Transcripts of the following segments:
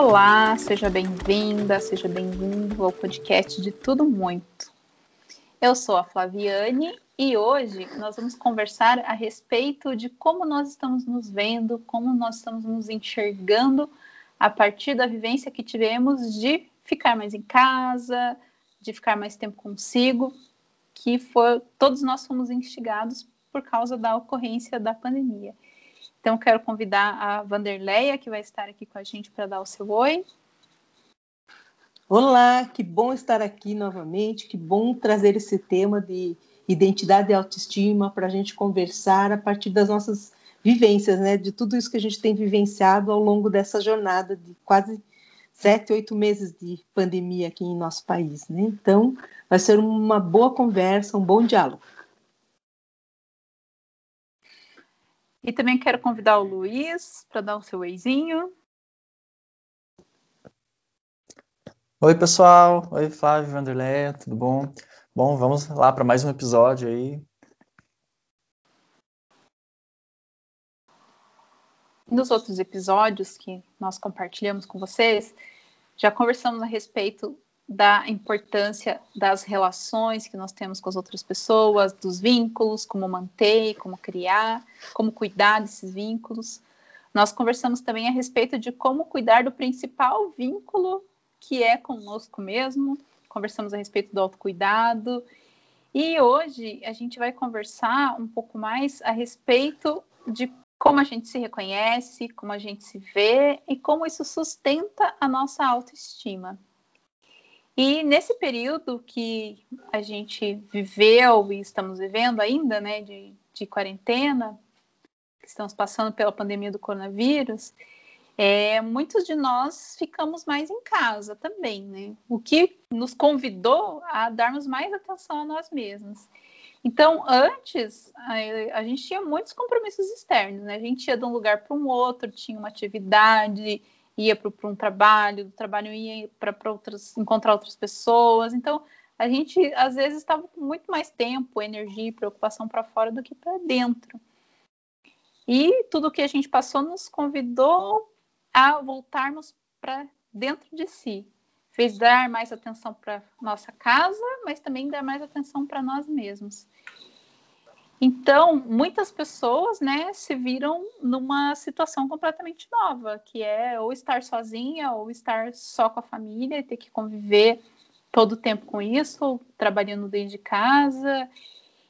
Olá, seja bem-vinda, seja bem-vindo ao podcast de Tudo Muito. Eu sou a Flaviane e hoje nós vamos conversar a respeito de como nós estamos nos vendo, como nós estamos nos enxergando a partir da vivência que tivemos de ficar mais em casa, de ficar mais tempo consigo, que foi, todos nós fomos instigados por causa da ocorrência da pandemia. Então, quero convidar a Vanderleia, que vai estar aqui com a gente para dar o seu oi. Olá, que bom estar aqui novamente, que bom trazer esse tema de identidade e autoestima para a gente conversar a partir das nossas vivências, né? De tudo isso que a gente tem vivenciado ao longo dessa jornada de quase sete, oito meses de pandemia aqui em nosso país, né? Então, vai ser uma boa conversa, um bom diálogo. E também quero convidar o Luiz para dar o seu eizinho. Oi, pessoal. Oi, Flávio, Vanderlei, tudo bom? Bom, vamos lá para mais um episódio aí. Nos outros episódios que nós compartilhamos com vocês, já conversamos a respeito da importância das relações que nós temos com as outras pessoas, dos vínculos, como manter, como criar, como cuidar desses vínculos. Nós conversamos também a respeito de como cuidar do principal vínculo que é conosco mesmo. Conversamos a respeito do autocuidado. E hoje a gente vai conversar um pouco mais a respeito de como a gente se reconhece, como a gente se vê e como isso sustenta a nossa autoestima. E nesse período que a gente viveu e estamos vivendo ainda, né, de, de quarentena, que estamos passando pela pandemia do coronavírus, é, muitos de nós ficamos mais em casa também, né? O que nos convidou a darmos mais atenção a nós mesmos. Então, antes, a, a gente tinha muitos compromissos externos, né? A gente ia de um lugar para um outro, tinha uma atividade, ia para um trabalho, do trabalho ia para outras, encontrar outras pessoas. Então, a gente às vezes estava com muito mais tempo, energia e preocupação para fora do que para dentro. E tudo que a gente passou nos convidou a voltarmos para dentro de si. Fez dar mais atenção para nossa casa, mas também dar mais atenção para nós mesmos. Então, muitas pessoas, né, se viram numa situação completamente nova, que é ou estar sozinha ou estar só com a família e ter que conviver todo o tempo com isso, trabalhando dentro de casa.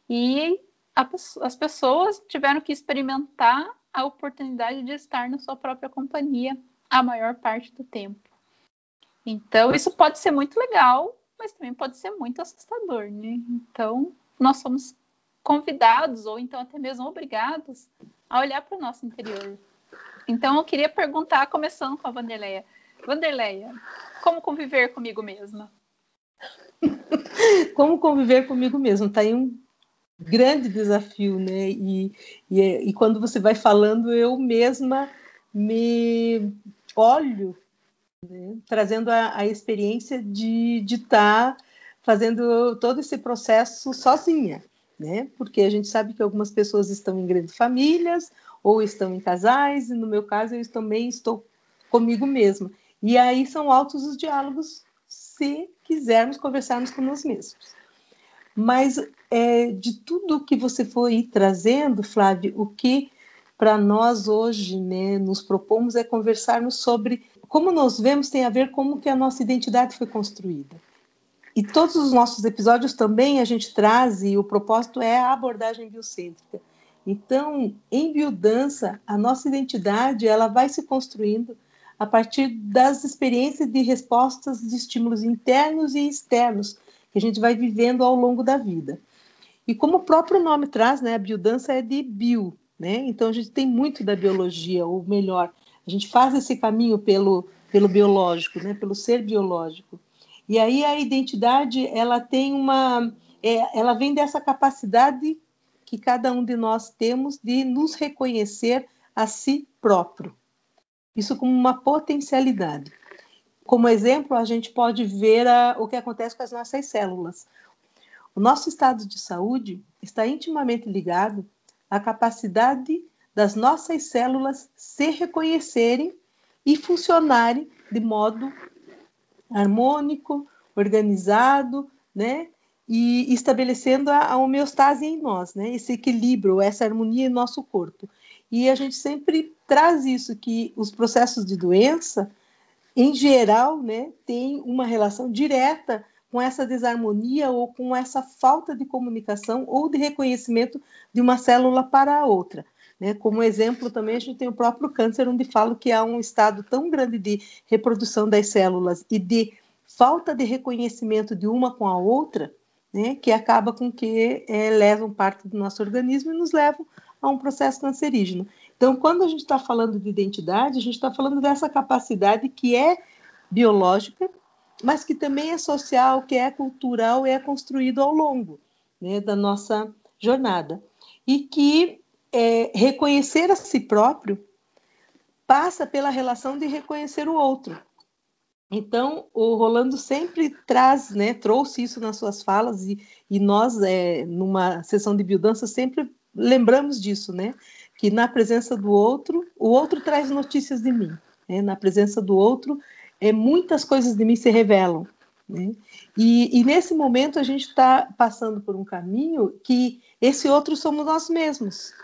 E a, as pessoas tiveram que experimentar a oportunidade de estar na sua própria companhia a maior parte do tempo. Então, isso pode ser muito legal, mas também pode ser muito assustador, né? Então, nós somos convidados ou então até mesmo obrigados a olhar para o nosso interior. Então eu queria perguntar, começando com a Vanderleia. Vanderleia, como conviver comigo mesma? como conviver comigo mesmo? Tá aí um grande desafio, né? E, e, e quando você vai falando, eu mesma me olho, né? trazendo a, a, experiência de estar tá fazendo todo esse processo sozinha né? Porque a gente sabe que algumas pessoas estão em grandes famílias ou estão em casais, e no meu caso eu também estou comigo mesma. E aí são altos os diálogos se quisermos conversarmos com nós mesmos. Mas é, de tudo que você foi trazendo, Flávio, o que para nós hoje né, nos propomos é conversarmos sobre como nos vemos tem a ver com como que a nossa identidade foi construída. E todos os nossos episódios também a gente traz, e o propósito é a abordagem biocêntrica. Então, em biodança, a nossa identidade ela vai se construindo a partir das experiências de respostas de estímulos internos e externos que a gente vai vivendo ao longo da vida. E como o próprio nome traz, né, a biodança é de bio, né? Então a gente tem muito da biologia, ou melhor, a gente faz esse caminho pelo pelo biológico, né, pelo ser biológico. E aí a identidade ela tem uma, é, ela vem dessa capacidade que cada um de nós temos de nos reconhecer a si próprio. Isso como uma potencialidade. Como exemplo, a gente pode ver a, o que acontece com as nossas células. O nosso estado de saúde está intimamente ligado à capacidade das nossas células se reconhecerem e funcionarem de modo harmônico, organizado, né? E estabelecendo a, a homeostase em nós, né? Esse equilíbrio, essa harmonia em nosso corpo. E a gente sempre traz isso que os processos de doença, em geral, né, tem uma relação direta com essa desarmonia ou com essa falta de comunicação ou de reconhecimento de uma célula para a outra. Né? Como exemplo, também a gente tem o próprio câncer, onde falo que há um estado tão grande de reprodução das células e de falta de reconhecimento de uma com a outra, né, que acaba com que é, levam parte do nosso organismo e nos levam a um processo cancerígeno. Então, quando a gente está falando de identidade, a gente está falando dessa capacidade que é biológica, mas que também é social, que é cultural e é construído ao longo né, da nossa jornada. E que é, reconhecer a si próprio passa pela relação de reconhecer o outro. Então, o Rolando sempre traz, né, trouxe isso nas suas falas e, e nós, é, numa sessão de biodança, sempre lembramos disso, né? Que na presença do outro, o outro traz notícias de mim. Né? Na presença do outro, é, muitas coisas de mim se revelam. Né? E, e, nesse momento a gente está passando por um caminho que esse outro somos nós mesmos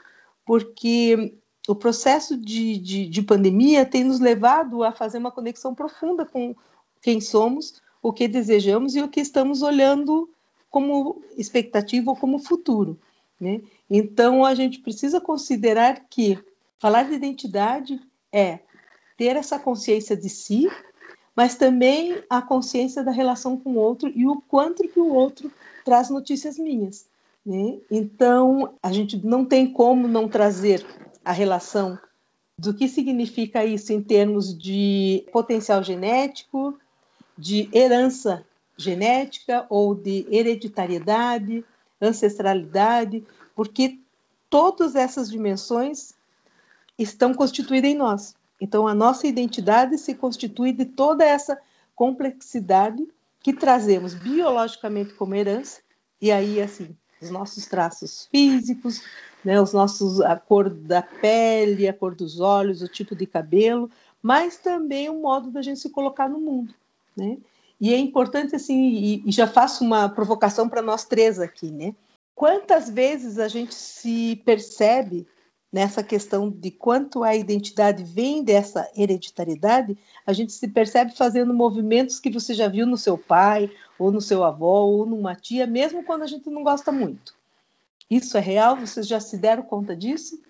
porque o processo de, de, de, pandemia tem nos levado a fazer uma conexão profunda com quem somos, o que desejamos e o que estamos olhando como expectativa ou como futuro. Né? Então, a gente precisa considerar que falar de identidade é ter essa consciência de si, mas também a consciência da relação com o outro e o quanto que o outro traz notícias minhas. Né? Então, a gente não tem como não trazer a relação do que significa isso em termos de potencial genético, de herança genética ou de hereditariedade, ancestralidade, porque todas essas dimensões estão constituídas em nós. Então, a nossa identidade se constitui de toda essa complexidade que trazemos biologicamente como herança, e aí, assim, os nossos traços físicos, né, os nossos, a cor da pele, a cor dos olhos, o tipo de cabelo, mas também o modo da gente se colocar no mundo, né? E é importante assim, e, e já faço uma provocação para nós três aqui, né? Quantas vezes a gente se percebe nessa questão de quanto a identidade vem dessa hereditariedade, a gente se percebe fazendo movimentos que você já viu no seu pai, ou no seu avô, ou numa tia, mesmo quando a gente não gosta muito. Isso é real? Vocês já se deram conta disso?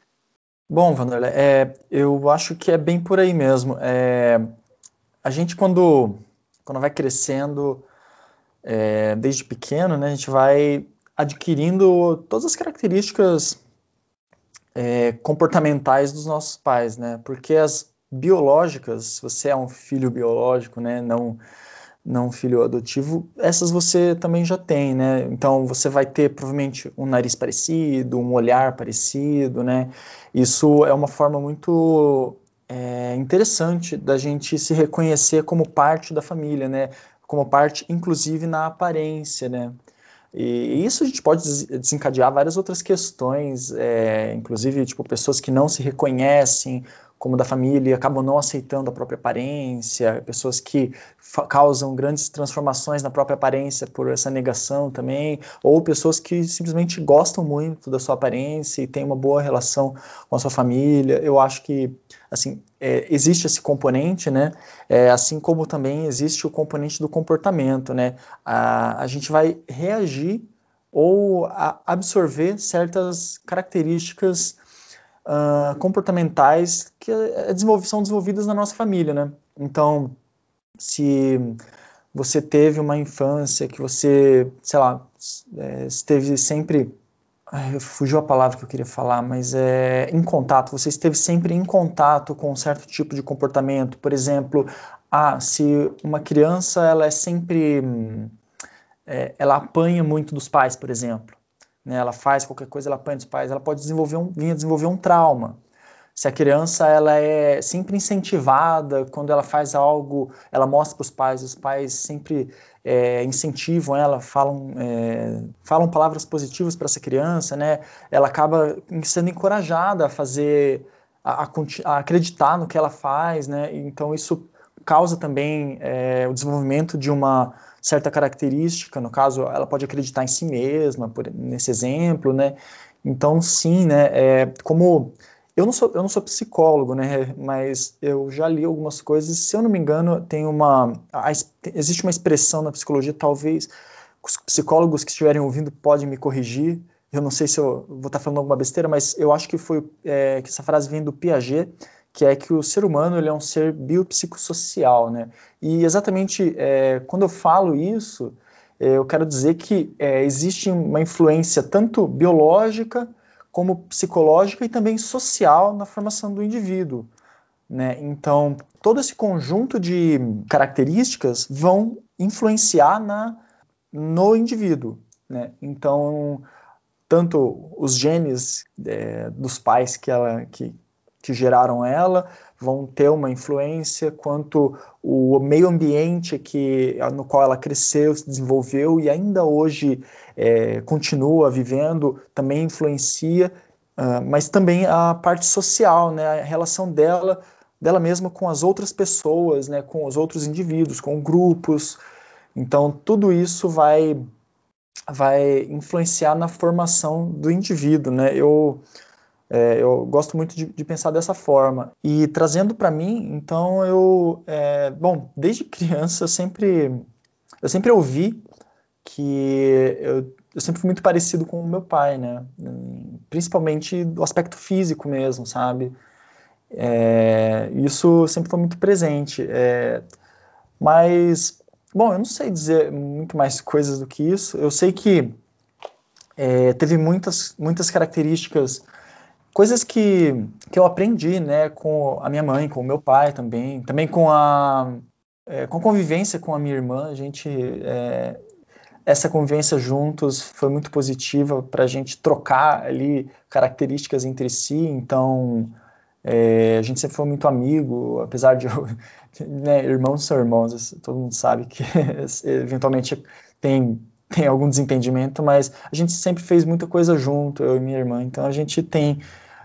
Bom, Vanderlei, é, eu acho que é bem por aí mesmo. É, a gente, quando, quando vai crescendo, é, desde pequeno, né, a gente vai adquirindo todas as características é, comportamentais dos nossos pais, né? Porque as biológicas, se você é um filho biológico, né, não não filho adotivo, essas você também já tem, né? Então você vai ter provavelmente um nariz parecido, um olhar parecido, né? Isso é uma forma muito é, interessante da gente se reconhecer como parte da família, né? Como parte, inclusive, na aparência, né? E isso a gente pode desencadear várias outras questões, é, inclusive tipo pessoas que não se reconhecem como da família, acabam não aceitando a própria aparência, pessoas que causam grandes transformações na própria aparência por essa negação também, ou pessoas que simplesmente gostam muito da sua aparência e têm uma boa relação com a sua família. Eu acho que assim é, existe esse componente, né? É, assim como também existe o componente do comportamento, né? A, a gente vai reagir ou absorver certas características uh, comportamentais que é são desenvolvidas na nossa família, né? Então, se você teve uma infância que você, sei lá, é, esteve sempre Ai, fugiu a palavra que eu queria falar, mas é em contato. Você esteve sempre em contato com um certo tipo de comportamento. Por exemplo, ah, se uma criança ela é sempre é, ela apanha muito dos pais, por exemplo né, ela faz qualquer coisa, ela apanha dos pais, ela pode desenvolver um, vir a desenvolver um trauma. Se a criança ela é sempre incentivada, quando ela faz algo, ela mostra para os pais, os pais sempre é, incentivam ela, falam, é, falam palavras positivas para essa criança, né? Ela acaba sendo encorajada a fazer a, a, acreditar no que ela faz, né? Então isso causa também é, o desenvolvimento de uma certa característica, no caso, ela pode acreditar em si mesma, por, nesse exemplo, né? Então, sim, né? É, como eu não sou, eu não sou psicólogo, né? Mas eu já li algumas coisas. Se eu não me engano, tem uma a, existe uma expressão na psicologia, talvez os psicólogos que estiverem ouvindo podem me corrigir. Eu não sei se eu vou estar falando alguma besteira, mas eu acho que foi é, que essa frase vem do Piaget, que é que o ser humano ele é um ser biopsicossocial, né? E exatamente é, quando eu falo isso, é, eu quero dizer que é, existe uma influência tanto biológica como psicológica e também social na formação do indivíduo. Né? Então, todo esse conjunto de características vão influenciar na, no indivíduo. Né? Então, tanto os genes é, dos pais que, ela, que, que geraram ela vão ter uma influência, quanto o meio ambiente que, no qual ela cresceu, se desenvolveu e ainda hoje é, continua vivendo, também influencia, uh, mas também a parte social, né, a relação dela, dela mesma com as outras pessoas, né, com os outros indivíduos, com grupos. Então, tudo isso vai vai influenciar na formação do indivíduo, né? Eu é, eu gosto muito de, de, pensar dessa forma. E trazendo para mim, então eu, é, bom, desde criança eu sempre, eu sempre ouvi que eu, eu, sempre fui muito parecido com o meu pai, né? Principalmente do aspecto físico mesmo, sabe? É, isso sempre foi muito presente. É, mas, bom, eu não sei dizer muito mais coisas do que isso. Eu sei que é, teve muitas, muitas características coisas que, que eu aprendi, né, com a minha mãe, com o meu pai também, também com a, é, com a convivência com a minha irmã, a gente, é, essa convivência juntos foi muito positiva para a gente trocar ali características entre si, então é, a gente sempre foi muito amigo, apesar de né, irmãos são irmãos, todo mundo sabe que eventualmente tem tem algum desentendimento, mas a gente sempre fez muita coisa junto, eu e minha irmã, então a gente tem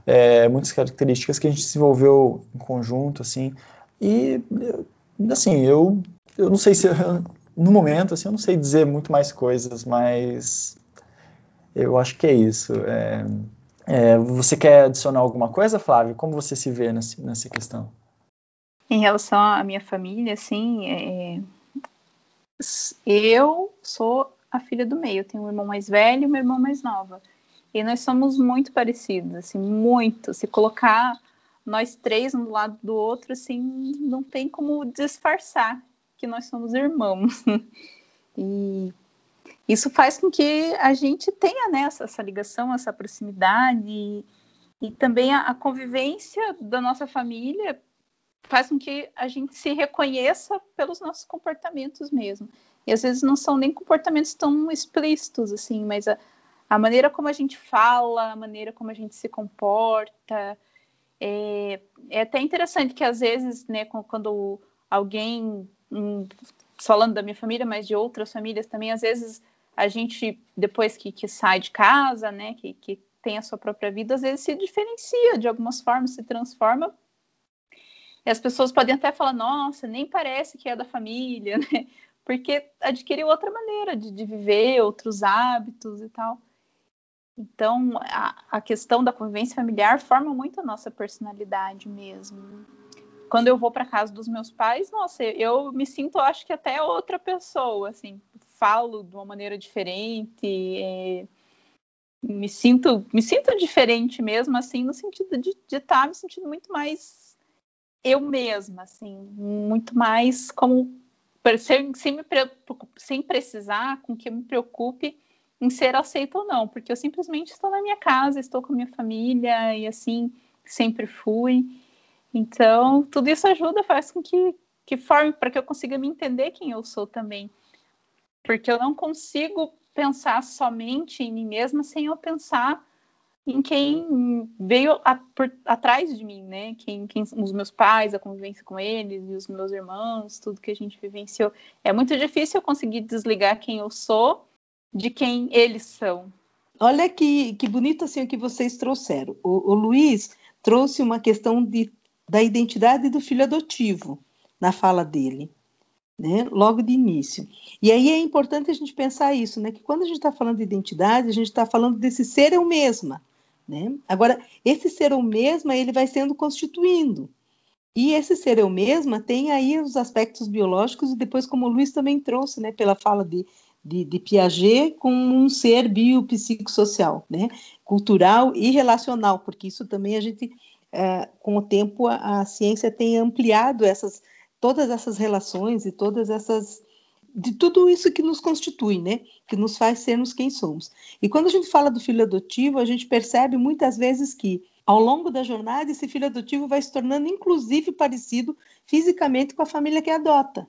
é, muitas características que a gente desenvolveu em conjunto, assim, e, assim, eu, eu não sei se, no momento, assim, eu não sei dizer muito mais coisas, mas eu acho que é isso. É, é, você quer adicionar alguma coisa, Flávio? Como você se vê nessa, nessa questão? Em relação à minha família, assim, é, eu sou a filha do meio. Eu tenho um irmão mais velho e uma irmã mais nova. E nós somos muito parecidos, assim, muito. Se colocar nós três um do lado do outro, assim, não tem como disfarçar que nós somos irmãos. e isso faz com que a gente tenha né, essa, essa ligação, essa proximidade e, e também a, a, convivência da nossa família faz com que a gente se reconheça pelos nossos comportamentos mesmo. E às vezes não são nem comportamentos tão explícitos assim, mas a, a maneira como a gente fala, a maneira como a gente se comporta. É, é até interessante que às vezes, né, quando alguém, hum, falando da minha família, mas de outras famílias também, às vezes a gente, depois que, que sai de casa, né, que, que tem a sua própria vida, às vezes se diferencia de algumas formas, se transforma. E as pessoas podem até falar, nossa, nem parece que é da família, né? Porque adquiriu outra maneira de, de viver, outros hábitos e tal. Então, a, a, questão da convivência familiar forma muito a nossa personalidade mesmo. Quando eu vou para casa dos meus pais, nossa, eu me sinto, acho que até outra pessoa, assim, falo de uma maneira diferente, é, me sinto, me sinto diferente mesmo, assim, no sentido de estar tá me sentindo muito mais eu mesma, assim, muito mais como sem, sem, me, sem precisar com que eu me preocupe em ser aceita ou não, porque eu simplesmente estou na minha casa, estou com a minha família e assim sempre fui. Então, tudo isso ajuda, faz com que, que forme para que eu consiga me entender quem eu sou também. Porque eu não consigo pensar somente em mim mesma sem eu pensar em quem veio a, por, atrás de mim, né? Quem, quem, os meus pais, a convivência com eles e os meus irmãos, tudo que a gente vivenciou. É muito difícil eu conseguir desligar quem eu sou de quem eles são. Olha que, que bonito assim o que vocês trouxeram. O, o Luiz trouxe uma questão de, da identidade do filho adotivo na fala dele, né? logo de início. E aí é importante a gente pensar isso, né? que quando a gente está falando de identidade, a gente está falando desse ser eu mesma. Né? Agora, esse ser eu mesma, ele vai sendo constituindo. E esse ser eu mesma tem aí os aspectos biológicos, e depois, como o Luiz também trouxe, né, pela fala de, de, de Piaget, com um ser biopsicossocial, né, cultural e relacional, porque isso também a gente, é, com o tempo, a, a, ciência tem ampliado essas, todas essas relações e todas essas de tudo isso que nos constitui, né? Que nos faz sermos quem somos. E quando a gente fala do filho adotivo, a gente percebe muitas vezes que ao longo da jornada, esse filho adotivo vai se tornando, inclusive, parecido fisicamente com a família que adota.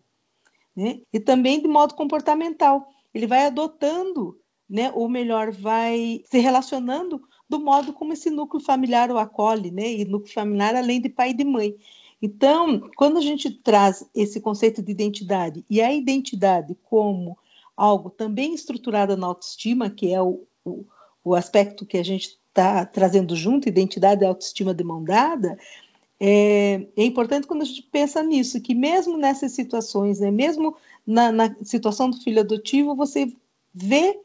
Né? E também de modo comportamental. Ele vai adotando, né? ou melhor, vai se relacionando do modo como esse núcleo familiar o acolhe, né? e núcleo familiar além de pai e de mãe. Então, quando a gente traz esse conceito de identidade e a identidade como algo também estruturado na autoestima, que é o, o, o aspecto que a gente está trazendo junto, identidade e autoestima de mão dada, é, é, importante quando a gente pensa nisso, que mesmo nessas situações, né, mesmo na, na situação do filho adotivo, você vê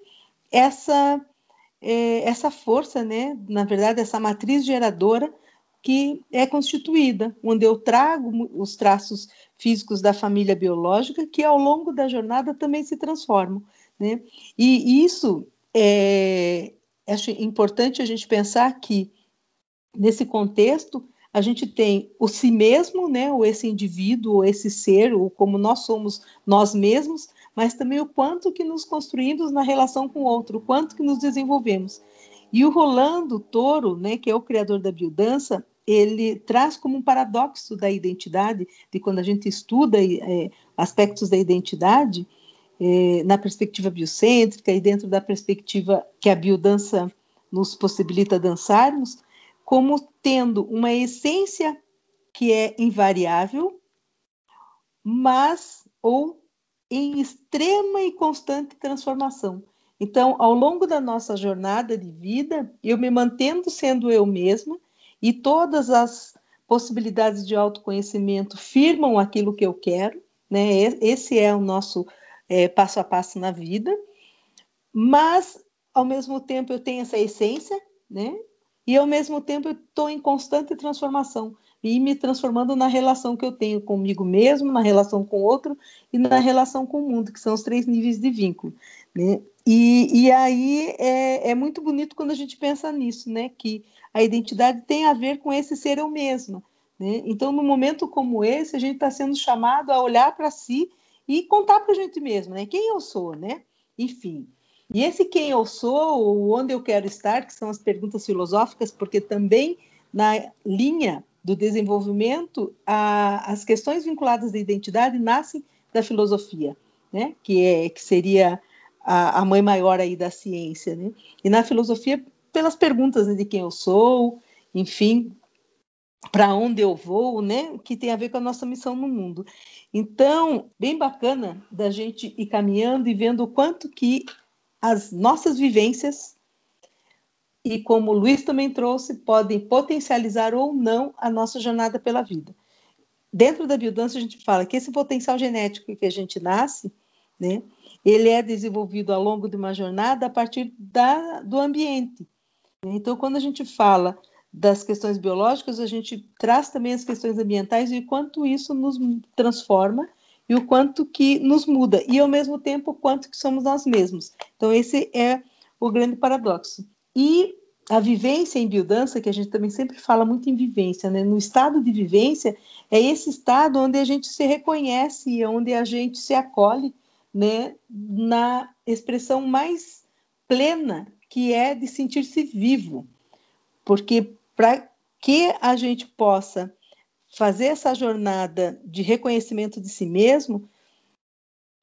essa, é, essa força, né, na verdade, essa matriz geradora que é constituída, onde eu trago os traços físicos da família biológica, que ao longo da jornada também se transformam. Né? E isso é, acho importante a gente pensar que, nesse contexto, a gente tem o si mesmo, né, ou esse indivíduo, ou esse ser, ou como nós somos nós mesmos, mas também o quanto que nos construímos na relação com o outro, o quanto que nos desenvolvemos. E o Rolando Toro, né, que é o criador da biodança, ele traz como um paradoxo da identidade, de quando a gente estuda é, aspectos da identidade, é, na perspectiva biocêntrica e dentro da perspectiva que a biodança nos possibilita dançarmos, como tendo uma essência que é invariável, mas ou em extrema e constante transformação. Então, ao longo da nossa jornada de vida, eu me mantendo sendo eu mesma e todas as possibilidades de autoconhecimento firmam aquilo que eu quero, né? Esse é o nosso é, passo a passo na vida, mas ao mesmo tempo eu tenho essa essência, né? E ao mesmo tempo eu estou em constante transformação e me transformando na relação que eu tenho comigo mesmo, na relação com o outro e na relação com o mundo, que são os três níveis de vínculo. Né? E, e aí é, é, muito bonito quando a gente pensa nisso, né? Que a identidade tem a ver com esse ser eu mesma. Né? Então, num momento como esse, a gente está sendo chamado a olhar para si e contar para a gente mesmo, né? Quem eu sou, né? Enfim. E esse quem eu sou, ou onde eu quero estar, que são as perguntas filosóficas, porque também na linha do desenvolvimento, a, as questões vinculadas à identidade nascem da filosofia, né? Que é que seria a, a mãe maior aí da ciência, né? E na filosofia pelas perguntas né, de quem eu sou, enfim, para onde eu vou, né? Que tem a ver com a nossa missão no mundo. Então, bem bacana da gente ir caminhando e vendo o quanto que as nossas vivências e como o Luiz também trouxe, podem potencializar ou não a nossa jornada pela vida. Dentro da biodança, a gente fala que esse potencial genético que a gente nasce, né, ele é desenvolvido ao longo de uma jornada a partir da, do ambiente. Então, quando a gente fala das questões biológicas, a gente traz também as questões ambientais e quanto isso nos transforma e o quanto que nos muda e ao mesmo tempo o quanto que somos nós mesmos. Então esse é o grande paradoxo. E a vivência em biodança, que a gente também sempre fala muito em vivência, né? No estado de vivência é esse estado onde a gente se reconhece, onde a gente se acolhe, né, na expressão mais plena que é de sentir-se vivo. Porque para que a gente possa fazer essa jornada de reconhecimento de si mesmo,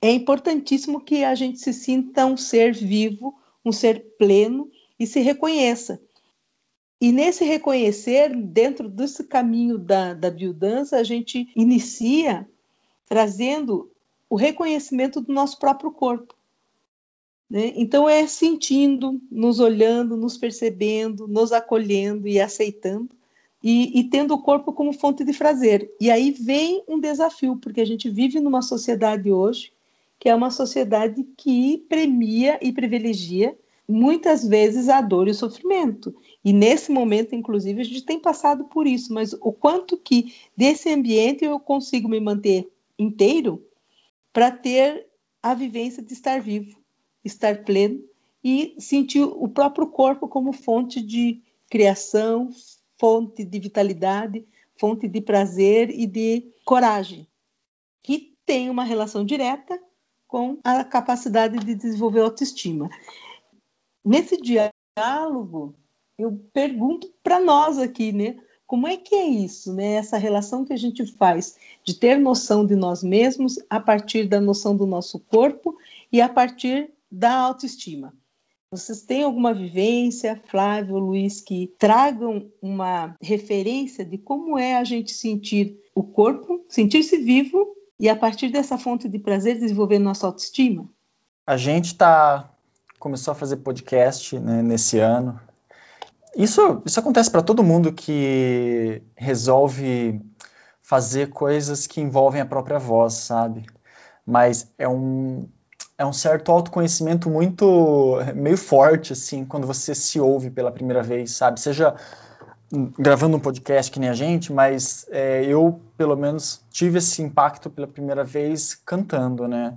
é importantíssimo que a gente se sinta um ser vivo, um ser pleno e se reconheça. E nesse reconhecer, dentro desse caminho da, da biodança, a gente inicia trazendo o reconhecimento do nosso próprio corpo. Né? Então, é sentindo, nos olhando, nos percebendo, nos acolhendo e aceitando, e, e, tendo o corpo como fonte de prazer. E aí vem um desafio, porque a gente vive numa sociedade hoje que é uma sociedade que premia e privilegia muitas vezes a dor e o sofrimento. E nesse momento, inclusive, a gente tem passado por isso, mas o quanto que desse ambiente eu consigo me manter inteiro para ter a vivência de estar vivo, estar pleno e sentir o próprio corpo como fonte de criação, fonte de vitalidade, fonte de prazer e de coragem, que tem uma relação direta com a capacidade de desenvolver autoestima. Nesse diálogo, eu pergunto para nós aqui, né? Como é que é isso, né? Essa relação que a gente faz de ter noção de nós mesmos a partir da noção do nosso corpo e a partir da autoestima. Vocês têm alguma vivência, Flávio, Luiz, que tragam uma referência de como é a gente sentir o corpo, sentir-se vivo e a partir dessa fonte de prazer desenvolver nossa autoestima? A gente tá começou a fazer podcast né, nesse ano. Isso, isso acontece para todo mundo que resolve fazer coisas que envolvem a própria voz, sabe? Mas é um, é um certo autoconhecimento muito meio forte assim quando você se ouve pela primeira vez, sabe? Seja gravando um podcast que nem a gente, mas é, eu pelo menos tive esse impacto pela primeira vez cantando, né?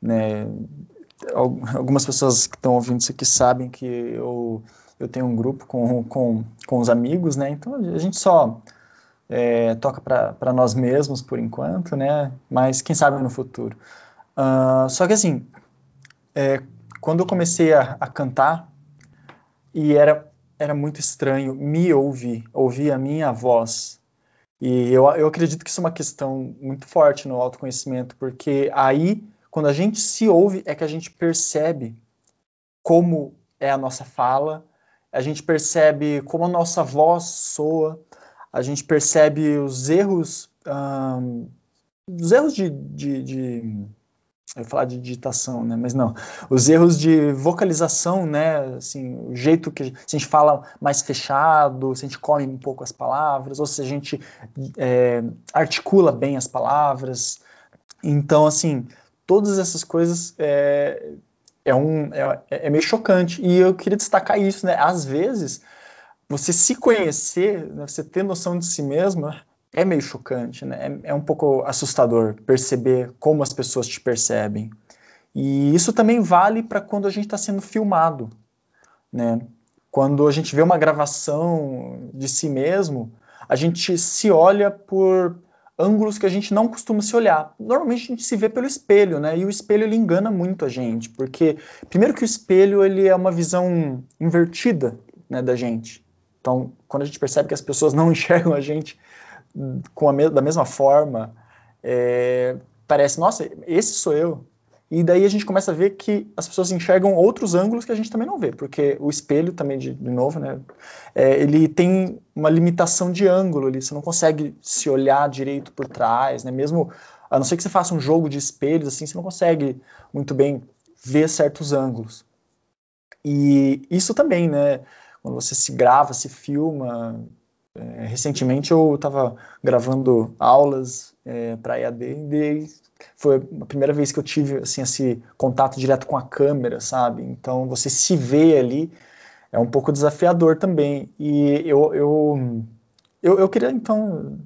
né? Algumas pessoas que estão ouvindo isso aqui sabem que eu, eu tenho um grupo com, com, com os amigos, né? Então a gente só é, toca para nós mesmos por enquanto, né? Mas quem sabe no futuro. Uh, só que assim, é, quando eu comecei a, a, cantar, e era, era muito estranho me ouvir, ouvir a minha voz. E eu, eu acredito que isso é uma questão muito forte no autoconhecimento, porque aí, quando a gente se ouve, é que a gente percebe como é a nossa fala, a gente percebe como a nossa voz soa, a gente percebe os erros, um, os erros de, de, de eu ia falar de digitação, né? Mas não. Os erros de vocalização, né? Assim, o jeito que se a gente fala mais fechado, se a gente come um pouco as palavras, ou se a gente é, articula bem as palavras. Então, assim, todas essas coisas é, é um é, é meio chocante. E eu queria destacar isso, né? Às vezes, você se conhecer, né? você ter noção de si mesmo, é meio chocante, né? É, é, um pouco assustador perceber como as pessoas te percebem. E isso também vale para quando a gente está sendo filmado, né? Quando a gente vê uma gravação de si mesmo, a gente se olha por ângulos que a gente não costuma se olhar. Normalmente a gente se vê pelo espelho, né? E o espelho ele engana muito a gente, porque primeiro que o espelho ele é uma visão invertida, né, da gente. Então, quando a gente percebe que as pessoas não enxergam a gente com a me da mesma forma, é, parece, nossa, esse sou eu. E daí a gente começa a ver que as pessoas enxergam outros ângulos que a gente também não vê, porque o espelho também, de, de novo, né, é, ele tem uma limitação de ângulo, ali, você não consegue se olhar direito por trás, né, mesmo, a não ser que você faça um jogo de espelhos, assim, você não consegue muito bem ver certos ângulos. E isso também, né, quando você se grava, se filma, é, recentemente eu estava gravando aulas é, para EAD e foi a primeira vez que eu tive assim, esse contato direto com a câmera, sabe? Então você se vê ali é um pouco desafiador também. E eu, eu, eu, eu queria então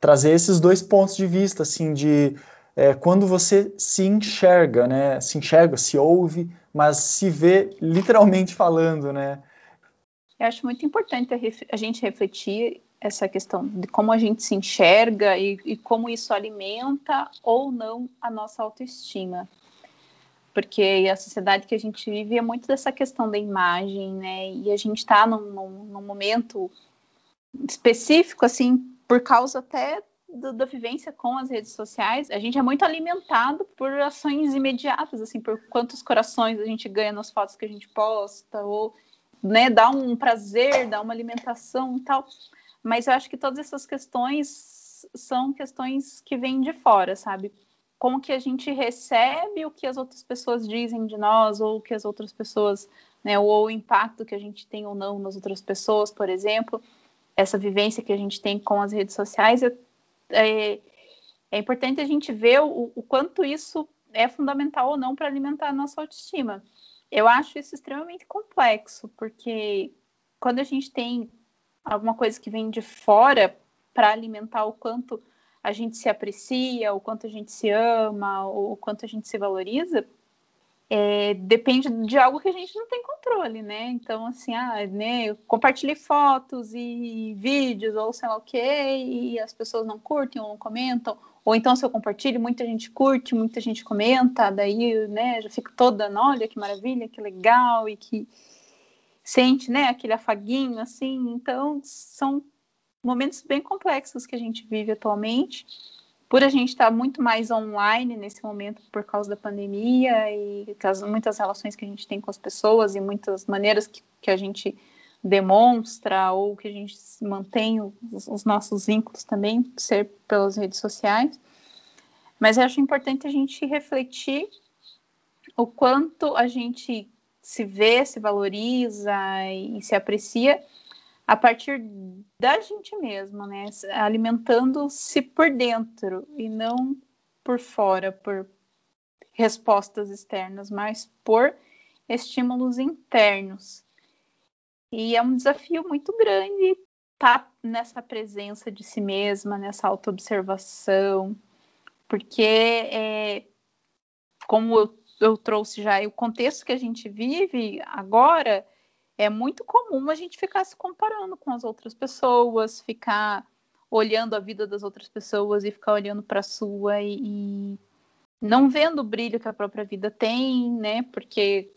trazer esses dois pontos de vista, assim, de é, quando você se enxerga, né? Se enxerga, se ouve, mas se vê literalmente falando, né? Eu acho muito importante a, gente refletir essa questão de como a gente se enxerga e, e, como isso alimenta ou não a nossa autoestima. Porque a sociedade que a gente vive é muito dessa questão da imagem, né? E a gente está num, num, num, momento específico, assim, por causa até do, da vivência com as redes sociais, a gente é muito alimentado por ações imediatas, assim, por quantos corações a gente ganha nas fotos que a gente posta, ou né, dá um prazer, dá uma alimentação tal. Mas eu acho que todas essas questões são questões que vêm de fora, sabe? Como que a gente recebe o que as outras pessoas dizem de nós, ou o que as outras pessoas, né, ou o impacto que a gente tem ou não nas outras pessoas, por exemplo. essa vivência que a gente tem com as redes sociais, é, é, é importante a gente ver o, o, quanto isso é fundamental ou não para alimentar a nossa autoestima. Eu acho isso extremamente complexo, porque quando a gente tem alguma coisa que vem de fora para alimentar o quanto a gente se aprecia, o quanto a gente se ama, o quanto a gente se valoriza, é, depende de algo que a gente não tem controle, né? Então, assim, ah, né, eu compartilhei fotos e vídeos, ou sei lá o quê, e as pessoas não curtem ou não comentam, ou então se eu compartilho, muita gente curte, muita gente comenta, daí, né, já fico toda, olha que maravilha, que legal, e que sente, né, aquele afaguinho, assim, então são momentos bem complexos que a gente vive atualmente, por a gente estar muito mais online nesse momento por causa da pandemia e as, muitas relações que a gente tem com as pessoas e muitas maneiras que, que a gente demonstra ou que a gente mantém os, os nossos vínculos também, ser pelas redes sociais. Mas eu acho importante a gente refletir o quanto a gente se vê, se valoriza e, se aprecia a partir da gente mesma, né? Alimentando-se por dentro e não por fora, por respostas externas, mas por estímulos internos. E é um desafio muito grande estar tá nessa presença de si mesma, nessa autoobservação, porque é, como eu eu trouxe já, o contexto que a gente vive agora, é muito comum a gente ficar se comparando com as outras pessoas, ficar olhando a vida das outras pessoas e ficar olhando para a sua e, e, não vendo o brilho que a própria vida tem, né? Porque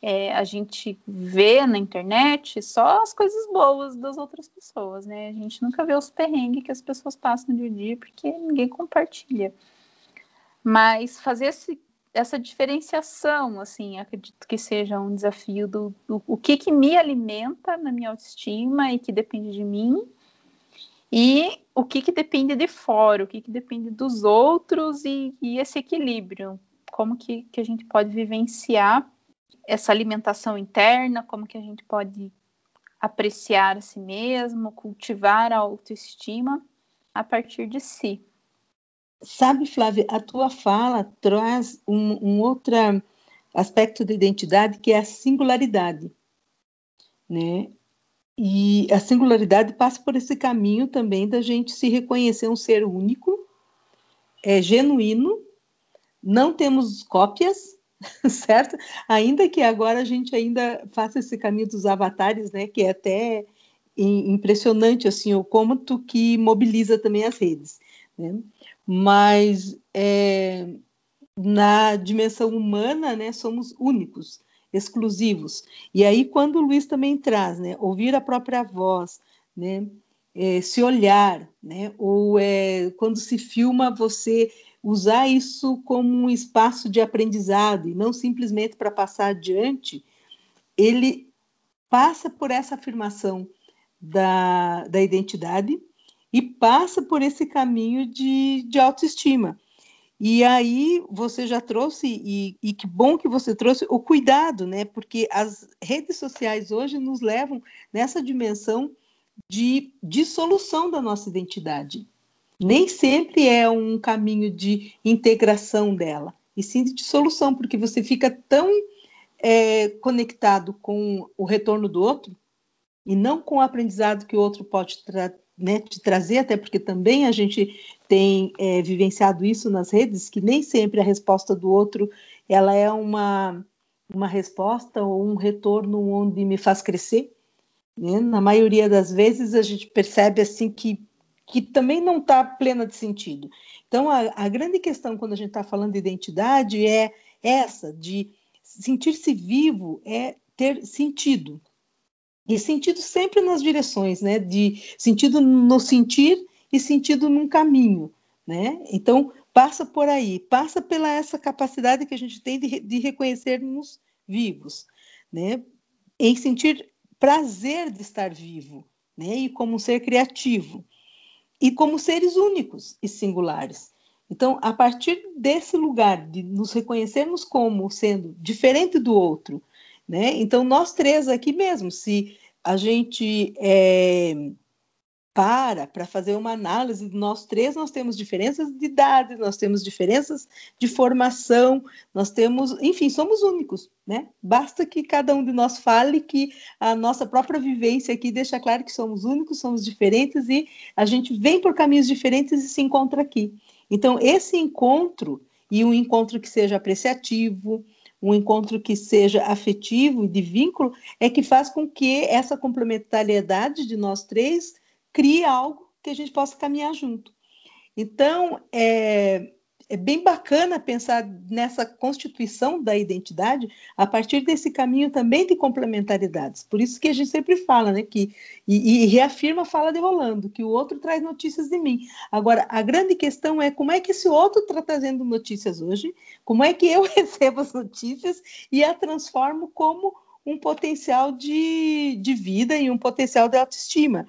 é, a gente vê na internet só as coisas boas das outras pessoas, né? A gente nunca vê os perrengues que as pessoas passam de um dia porque ninguém compartilha. Mas fazer esse essa diferenciação, assim, acredito que seja um desafio do, do, o que, que me alimenta na minha autoestima e que depende de mim, e o que, que depende de fora, o que, que depende dos outros e, e esse equilíbrio, como que, que a gente pode vivenciar essa alimentação interna, como que a gente pode apreciar a si mesmo, cultivar a autoestima a partir de si. Sabe, Flávia, a tua fala traz um, um outro aspecto da identidade que é a singularidade, né? E a singularidade passa por esse caminho também da gente se reconhecer um ser único, é genuíno, não temos cópias, certo? Ainda que agora a gente ainda faça esse caminho dos avatares, né? Que é até impressionante assim o como tu que mobiliza também as redes, né? Mas é, na dimensão humana, né, somos únicos, exclusivos. E aí, quando o Luiz também traz, né, ouvir a própria voz, né, é, se olhar, né, ou é, quando se filma, você usar isso como um espaço de aprendizado e não simplesmente para passar adiante, ele passa por essa afirmação da, da identidade, e passa por esse caminho de, de autoestima. E aí você já trouxe, e, e, que bom que você trouxe, o cuidado, né? Porque as redes sociais hoje nos levam nessa dimensão de dissolução da nossa identidade. Nem sempre é um caminho de integração dela, e sim de dissolução, porque você fica tão é, conectado com o retorno do outro e não com o aprendizado que o outro pode tra né, de trazer, até porque também a gente tem é, vivenciado isso nas redes, que nem sempre a resposta do outro ela é uma, uma resposta ou um retorno onde me faz crescer. Né? Na maioria das vezes a gente percebe assim que, que também não está plena de sentido. Então a, a grande questão quando a gente está falando de identidade é essa, de sentir-se vivo, é ter sentido, e sentido sempre nas direções, né? De sentido no sentir e sentido num caminho, né? Então passa por aí, passa pela essa capacidade que a gente tem de, de reconhecermos vivos, né? Em sentir prazer de estar vivo, né? E como um ser criativo e como seres únicos e singulares. Então, a partir desse lugar de nos reconhecermos como sendo diferente do outro, né? Então, nós três aqui mesmo, se a gente é, para para fazer uma análise, nós três nós temos diferenças de idade, nós temos diferenças de formação, nós temos, enfim, somos únicos, né? Basta que cada um de nós fale que a nossa própria vivência aqui deixa claro que somos únicos, somos diferentes e a gente vem por caminhos diferentes e se encontra aqui. Então, esse encontro e um encontro que seja apreciativo, um encontro que seja afetivo e de vínculo, é que faz com que essa complementariedade de nós três crie algo que a gente possa caminhar junto. Então, é, é bem bacana pensar nessa constituição da identidade a partir desse caminho também de complementaridades. Por isso que a gente sempre fala, né, que e, e, reafirma a fala de Rolando, que o outro traz notícias de mim. Agora, a grande questão é como é que esse outro está trazendo notícias hoje, como é que eu recebo as notícias e a transformo como um potencial de, de vida e um potencial de autoestima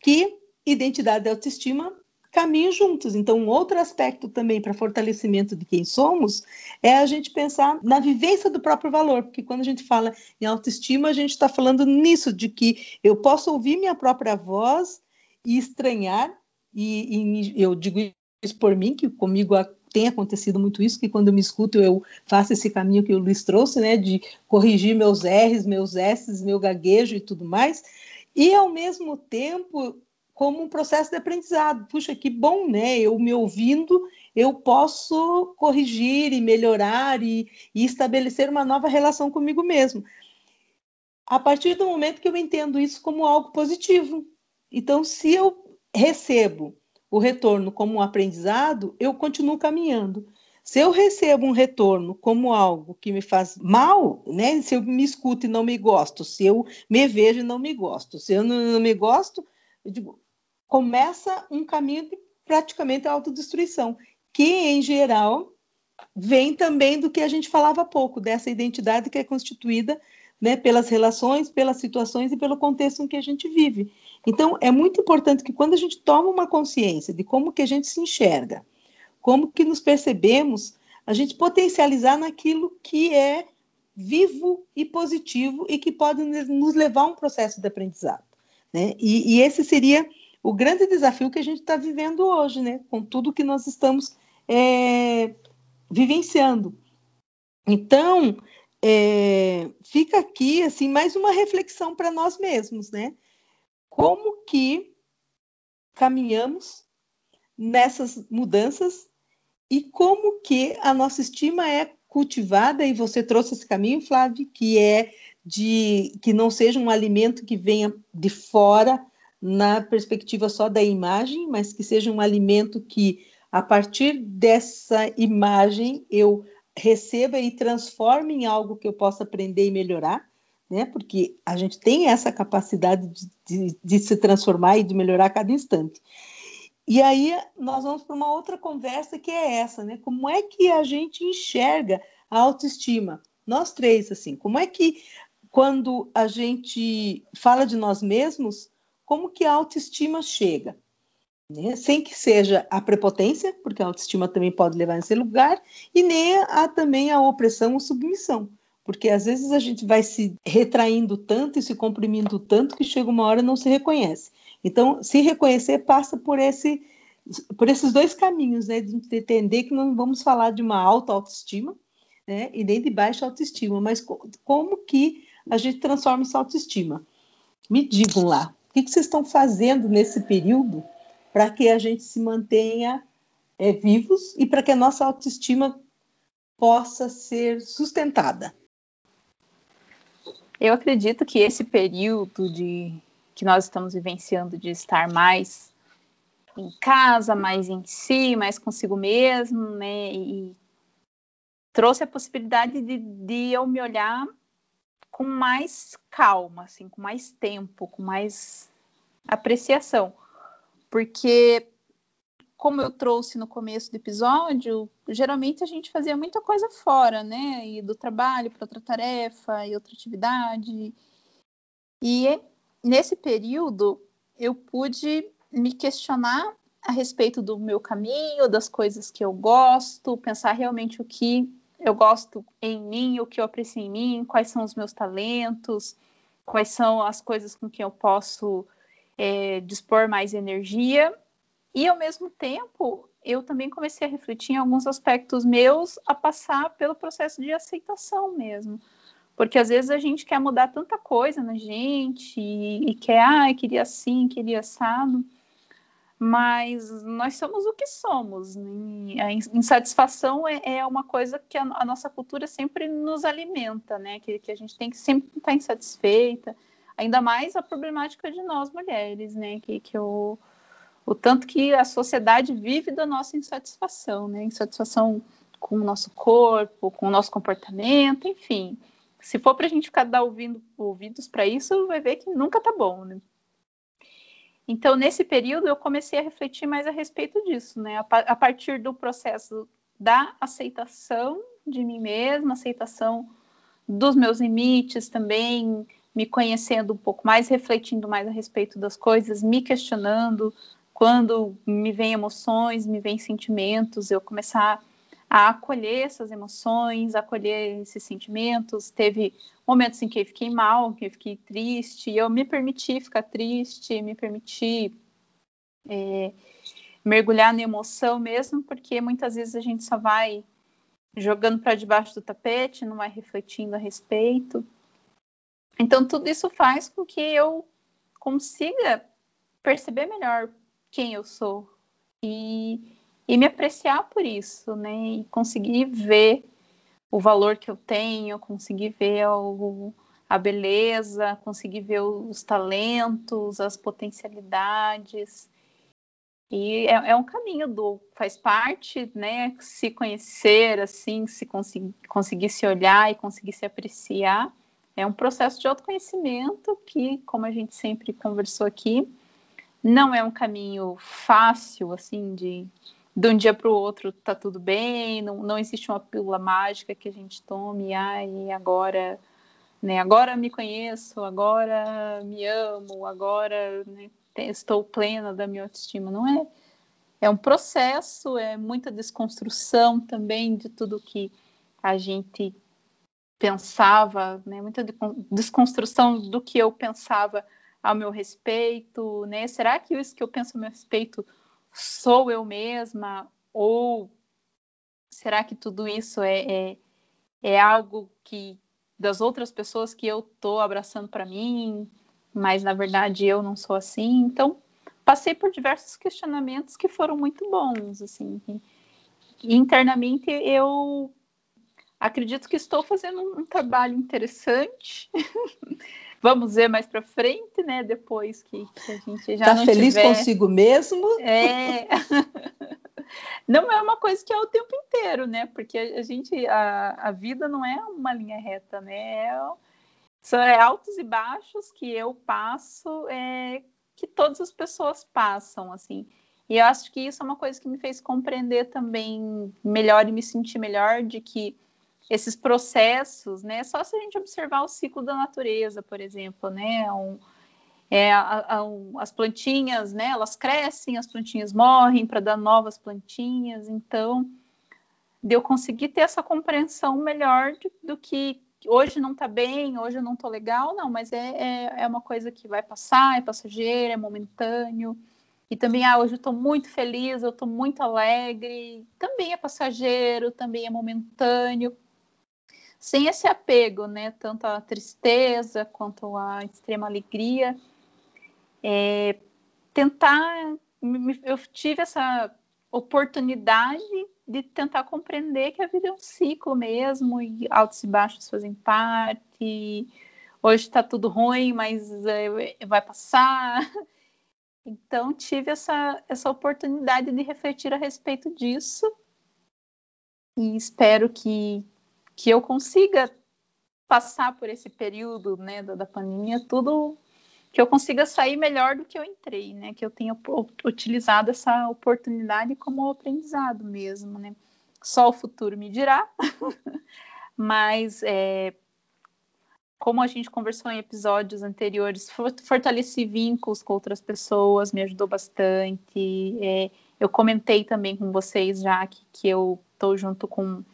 que identidade e autoestima caminham juntos. Então, um outro aspecto também para fortalecimento de quem somos é a gente pensar na vivência do próprio valor, porque quando a gente fala em autoestima, a gente está falando nisso, de que eu posso ouvir minha própria voz e estranhar, e, e eu digo isso por mim, que comigo tem acontecido muito isso, que quando eu me escuto eu faço esse caminho que o Luiz trouxe, né, de corrigir meus R's, meus S's, meu gaguejo e tudo mais, e ao mesmo tempo como um processo de aprendizado. Puxa, que bom, né? Eu me ouvindo, eu posso corrigir e melhorar e, e estabelecer uma nova relação comigo mesmo. A partir do momento que eu entendo isso como algo positivo. Então, se eu recebo o retorno como um aprendizado, eu continuo caminhando. Se eu recebo um retorno como algo que me faz mal, né? Se eu me escuto e não me gosto, se eu me vejo e não me gosto, se eu não, não me gosto, eu digo, começa um caminho de praticamente autodestruição, que em geral vem também do que a gente falava há pouco, dessa identidade que é constituída né, pelas relações, pelas situações e pelo contexto em que a gente vive. Então, é muito importante que quando a gente toma uma consciência de como que a gente se enxerga, como que nos percebemos, a gente potencializar naquilo que é vivo e positivo e que pode nos levar a um processo de aprendizado. Né? E, e esse seria o grande desafio que a gente está vivendo hoje, né? com tudo que nós estamos é, vivenciando. Então, é, fica aqui assim mais uma reflexão para nós mesmos, né? Como que caminhamos nessas mudanças e como que a nossa estima é cultivada e você trouxe esse caminho, Flávio, que é de que não seja um alimento que venha de fora na perspectiva só da imagem, mas que seja um alimento que a partir dessa imagem eu receba e transforme em algo que eu possa aprender e melhorar, né? Porque a gente tem essa capacidade de, de, de se transformar e de melhorar a cada instante. E aí nós vamos para uma outra conversa que é essa, né? Como é que a gente enxerga a autoestima? Nós três, assim, como é que quando a gente fala de nós mesmos, como que a autoestima chega? Né? Sem que seja a prepotência, porque a autoestima também pode levar nesse lugar, e nem a, também a opressão ou submissão. Porque às vezes a gente vai se retraindo tanto e se comprimindo tanto que chega uma hora e não se reconhece. Então, se reconhecer passa por esse por esses dois caminhos, né, de entender que não vamos falar de uma alta autoestima, né, e nem de baixa autoestima, mas como que a gente transforma essa autoestima? Me digam lá, que, que vocês estão fazendo nesse período para que a gente se mantenha é, vivos e para que a nossa autoestima possa ser sustentada? Eu acredito que esse período de que nós estamos vivenciando de estar mais em casa, mais em si, mais consigo mesmo, né? E trouxe a possibilidade de, de eu me olhar com mais calma, assim, com mais tempo, com mais apreciação. Porque, como eu trouxe no começo do episódio, geralmente a gente fazia muita coisa fora, né? E do trabalho para outra tarefa e outra atividade. E nesse período eu pude me questionar a respeito do meu caminho, das coisas que eu gosto, pensar realmente o que eu gosto em mim, o que eu aprecio em mim, quais são os meus talentos, quais são as coisas com que eu posso é, dispor mais energia e ao mesmo tempo eu também comecei a refletir em alguns aspectos meus a passar pelo processo de aceitação mesmo. Porque às vezes a gente quer mudar tanta coisa na gente e, e quer, ah, queria assim, queria assado, mas nós somos o que somos. Né? A insatisfação é, é uma coisa que a, a, nossa cultura sempre nos alimenta, né? Que, que a gente tem que sempre estar insatisfeita, ainda mais a problemática de nós mulheres, né? Que, que eu o tanto que a sociedade vive da nossa insatisfação, né? Insatisfação com o nosso corpo, com o nosso comportamento, enfim. Se for para a gente ficar dar ouvindo, ouvidos para isso, vai ver que nunca tá bom, né? Então, nesse período, eu comecei a refletir mais a respeito disso, né? A partir do processo da aceitação de mim mesma, aceitação dos meus limites também, me conhecendo um pouco mais, refletindo mais a respeito das coisas, me questionando, quando me vêm emoções, me vêm sentimentos, eu começar a acolher essas emoções, acolher esses sentimentos. Teve momentos em que eu fiquei mal, que eu fiquei triste, eu me permiti ficar triste, me permiti é, mergulhar na emoção mesmo, porque muitas vezes a gente só vai jogando para debaixo do tapete, não vai refletindo a respeito. Então, tudo isso faz com que eu consiga perceber melhor quem eu sou e, e me apreciar por isso, né? E conseguir ver o valor que eu tenho, conseguir ver o, a beleza, conseguir ver os talentos, as potencialidades. E é, é, um caminho do faz parte, né? Se conhecer, assim, se conseguir, conseguir se olhar e conseguir se apreciar. É um processo de autoconhecimento que, como a gente sempre conversou aqui, não é um caminho fácil, assim, de de um dia para o outro tá tudo bem, não, não existe uma pílula mágica que a gente tome, ai, agora, né, agora me conheço, agora me amo, agora né, estou plena da minha autoestima. Não é. É um processo, é muita desconstrução também de tudo que a gente pensava, né, muita desconstrução do que eu pensava ao meu respeito, né? Será que isso que eu penso a meu respeito sou eu mesma? Ou será que tudo isso é, é, é algo que das outras pessoas que eu tô abraçando para mim, mas na verdade eu não sou assim? Então, passei por diversos questionamentos que foram muito bons, assim. E, internamente eu acredito que estou fazendo um, trabalho interessante. Vamos ver mais para frente, né? Depois que, que, a gente já tá não feliz tiver... consigo mesmo? É. não é uma coisa que é o tempo inteiro, né? Porque a, gente, a, a vida não é uma linha reta, né? É, são é altos e baixos que eu passo, é, que todas as pessoas passam, assim. E eu acho que isso é uma coisa que me fez compreender também melhor e me sentir melhor de que esses processos, né? Só se a gente observar o ciclo da natureza, por exemplo, né? Um, é, a, a, um, as plantinhas, né? Elas crescem, as plantinhas morrem para dar novas plantinhas. Então, de eu conseguir ter essa compreensão melhor de, do que hoje não está bem, hoje eu não estou legal, não, mas é, é, é, uma coisa que vai passar, é passageira, é momentâneo. E também, ah, hoje eu estou muito feliz, eu estou muito alegre, também é passageiro, também é momentâneo sem esse apego, né, tanto à tristeza quanto à extrema alegria, é, tentar, eu tive essa oportunidade de tentar compreender que a vida é um ciclo mesmo, e altos e baixos fazem parte, hoje está tudo ruim, mas é, vai passar. Então, tive essa, essa oportunidade de refletir a respeito disso e espero que, que eu consiga passar por esse período né, da, da, pandemia, tudo que eu consiga sair melhor do que eu entrei, né? Que eu tenha utilizado essa oportunidade como aprendizado mesmo, né? Só o futuro me dirá, mas é, como a gente conversou em episódios anteriores, fortaleci vínculos com outras pessoas, me ajudou bastante. É, eu comentei também com vocês já que, que eu estou junto com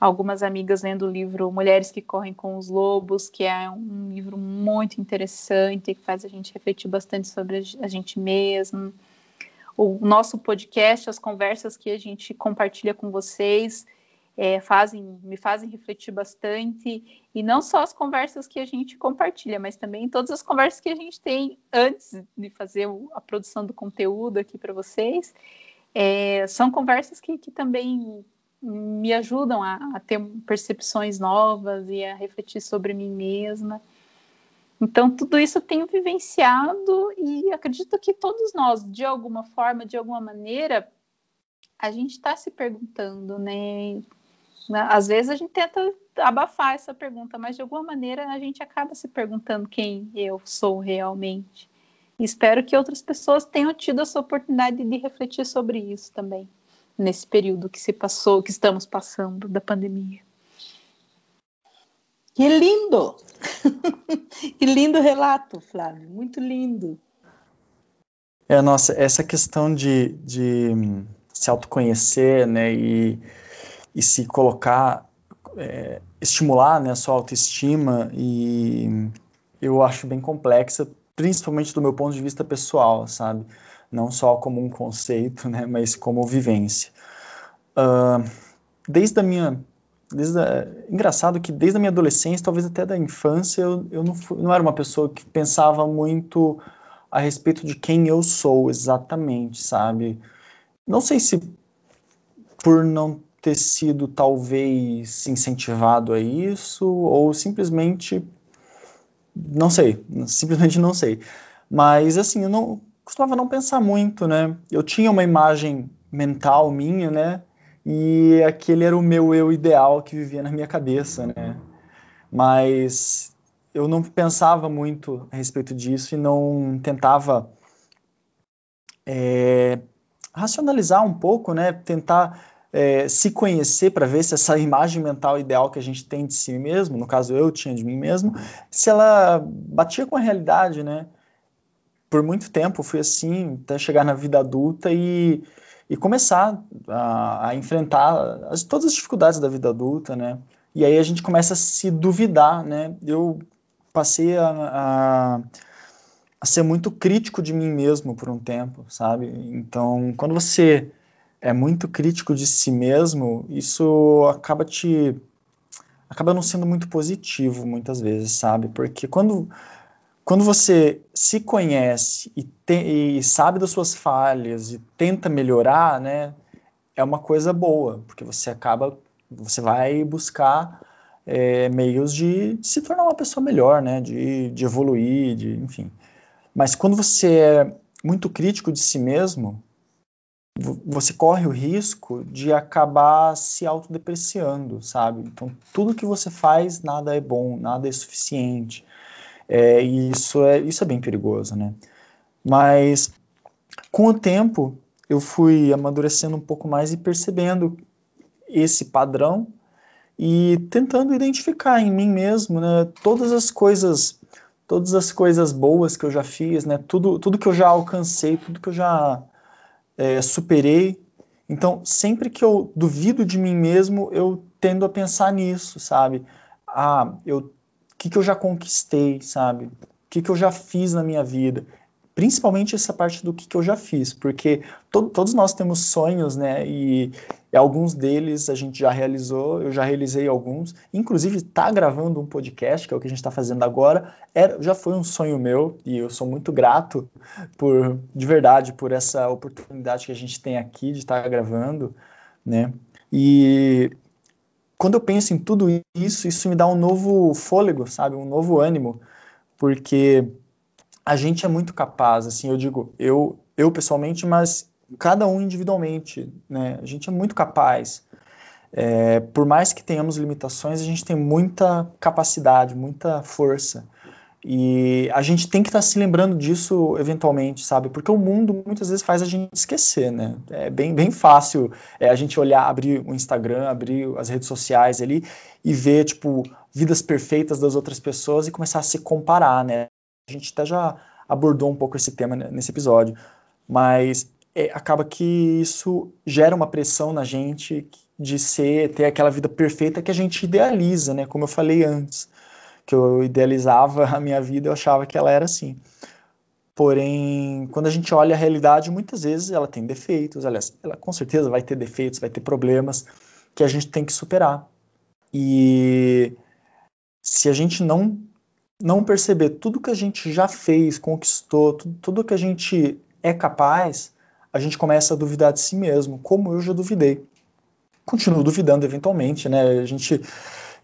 algumas amigas lendo o livro Mulheres que Correm com os Lobos, que é um livro muito interessante, que faz a gente refletir bastante sobre a gente mesmo. O nosso podcast, as conversas que a gente compartilha com vocês, é, fazem, me fazem refletir bastante, e não só as conversas que a gente compartilha, mas também todas as conversas que a gente tem antes de fazer a produção do conteúdo aqui para vocês. É, são conversas que, que também me ajudam a, a, ter percepções novas e a refletir sobre mim mesma. Então, tudo isso eu tenho vivenciado e acredito que todos nós, de alguma forma, de alguma maneira, a gente está se perguntando, né? Às vezes a gente tenta abafar essa pergunta, mas de alguma maneira a gente acaba se perguntando quem eu sou realmente. Espero que outras pessoas tenham tido essa oportunidade de refletir sobre isso também nesse período que se passou, que estamos passando da pandemia. Que lindo! que lindo relato, Flávio, muito lindo. É, nossa, essa questão de, de se autoconhecer, né, e, e se colocar, é, estimular, né, a sua autoestima, e eu acho bem complexa, principalmente do meu ponto de vista pessoal, sabe? Não só como um conceito, né, mas como vivência. Uh, desde a minha desde a, engraçado que desde a minha adolescência, talvez até da infância, eu, eu não, fui, não era uma pessoa que pensava muito a respeito de quem eu sou exatamente, sabe? Não sei se por não ter sido talvez incentivado a isso ou simplesmente não sei, simplesmente não sei. Mas assim, eu não costumava não pensar muito, né? Eu tinha uma imagem mental minha, né? E aquele era o meu eu ideal que vivia na minha cabeça, né? Mas eu não pensava muito a respeito disso e não tentava é, racionalizar um pouco, né? Tentar é, se conhecer para ver se essa imagem mental ideal que a gente tem de si mesmo, no caso eu tinha de mim mesmo, se ela batia com a realidade, né? Por muito tempo fui assim, até chegar na vida adulta e, e começar a, a enfrentar as, todas as dificuldades da vida adulta, né? E aí a gente começa a se duvidar, né? Eu passei a, a, a ser muito crítico de mim mesmo por um tempo, sabe? Então, quando você é muito crítico de si mesmo, isso acaba te acaba não sendo muito positivo muitas vezes, sabe? Porque quando quando você se conhece e, te, e, sabe das suas falhas e tenta melhorar, né, é uma coisa boa, porque você acaba, você vai buscar é, meios de, se tornar uma pessoa melhor, né, de, de evoluir, de, enfim. Mas quando você é muito crítico de si mesmo, você corre o risco de acabar se autodepreciando, sabe? Então, tudo que você faz, nada é bom, nada é suficiente. É, e isso é, isso é bem perigoso, né? Mas com o tempo eu fui amadurecendo um pouco mais e percebendo esse padrão e tentando identificar em mim mesmo, né, todas as coisas, todas as coisas boas que eu já fiz, né, tudo, tudo que eu já alcancei, tudo que eu já é, superei. Então, sempre que eu duvido de mim mesmo, eu tendo a pensar nisso, sabe? Ah, eu que, que eu já conquistei, sabe? O que, que eu já fiz na minha vida. Principalmente essa parte do que, que eu já fiz, porque to todos nós temos sonhos, né? E, e, alguns deles a gente já realizou, eu já realizei alguns. Inclusive, estar tá gravando um podcast, que é o que a gente está fazendo agora, era, já foi um sonho meu, e eu sou muito grato por, de verdade, por essa oportunidade que a gente tem aqui de estar tá gravando, né? E quando eu penso em tudo isso, isso me dá um novo fôlego, sabe? Um novo ânimo, porque a gente é muito capaz, assim, eu digo, eu, eu pessoalmente, mas cada um individualmente, né? A gente é muito capaz. É, por mais que tenhamos limitações, a gente tem muita capacidade, muita força. E a gente tem que estar tá se lembrando disso eventualmente, sabe? Porque o mundo muitas vezes faz a gente esquecer, né? É bem, bem fácil é, a gente olhar, abrir o Instagram, abrir as redes sociais ali e ver, tipo, vidas perfeitas das outras pessoas e começar a se comparar, né? A gente até já abordou um pouco esse tema nesse episódio. Mas é, acaba que isso gera uma pressão na gente de ser ter aquela vida perfeita que a gente idealiza, né? Como eu falei antes, que eu idealizava a minha vida, eu achava que ela era assim. Porém, quando a gente olha a realidade, muitas vezes ela tem defeitos, aliás, ela com certeza vai ter defeitos, vai ter problemas que a gente tem que superar. E se a gente não não perceber tudo que a gente já fez, conquistou, tudo, tudo que a gente é capaz, a gente começa a duvidar de si mesmo, como eu já duvidei. Continuo duvidando eventualmente, né? A gente,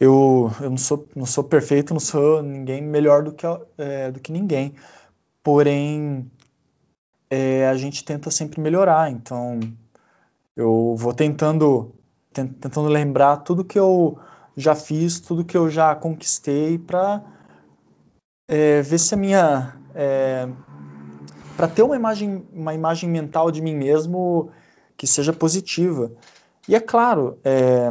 eu, eu não sou, não sou perfeito, não sou ninguém melhor do que, é, do que ninguém. Porém, é, a gente tenta sempre melhorar. Então, eu vou tentando, tentando lembrar tudo que eu já fiz, tudo que eu já conquistei para é, ver se a minha é, para ter uma imagem, uma imagem mental de mim mesmo que seja positiva. E é claro, é,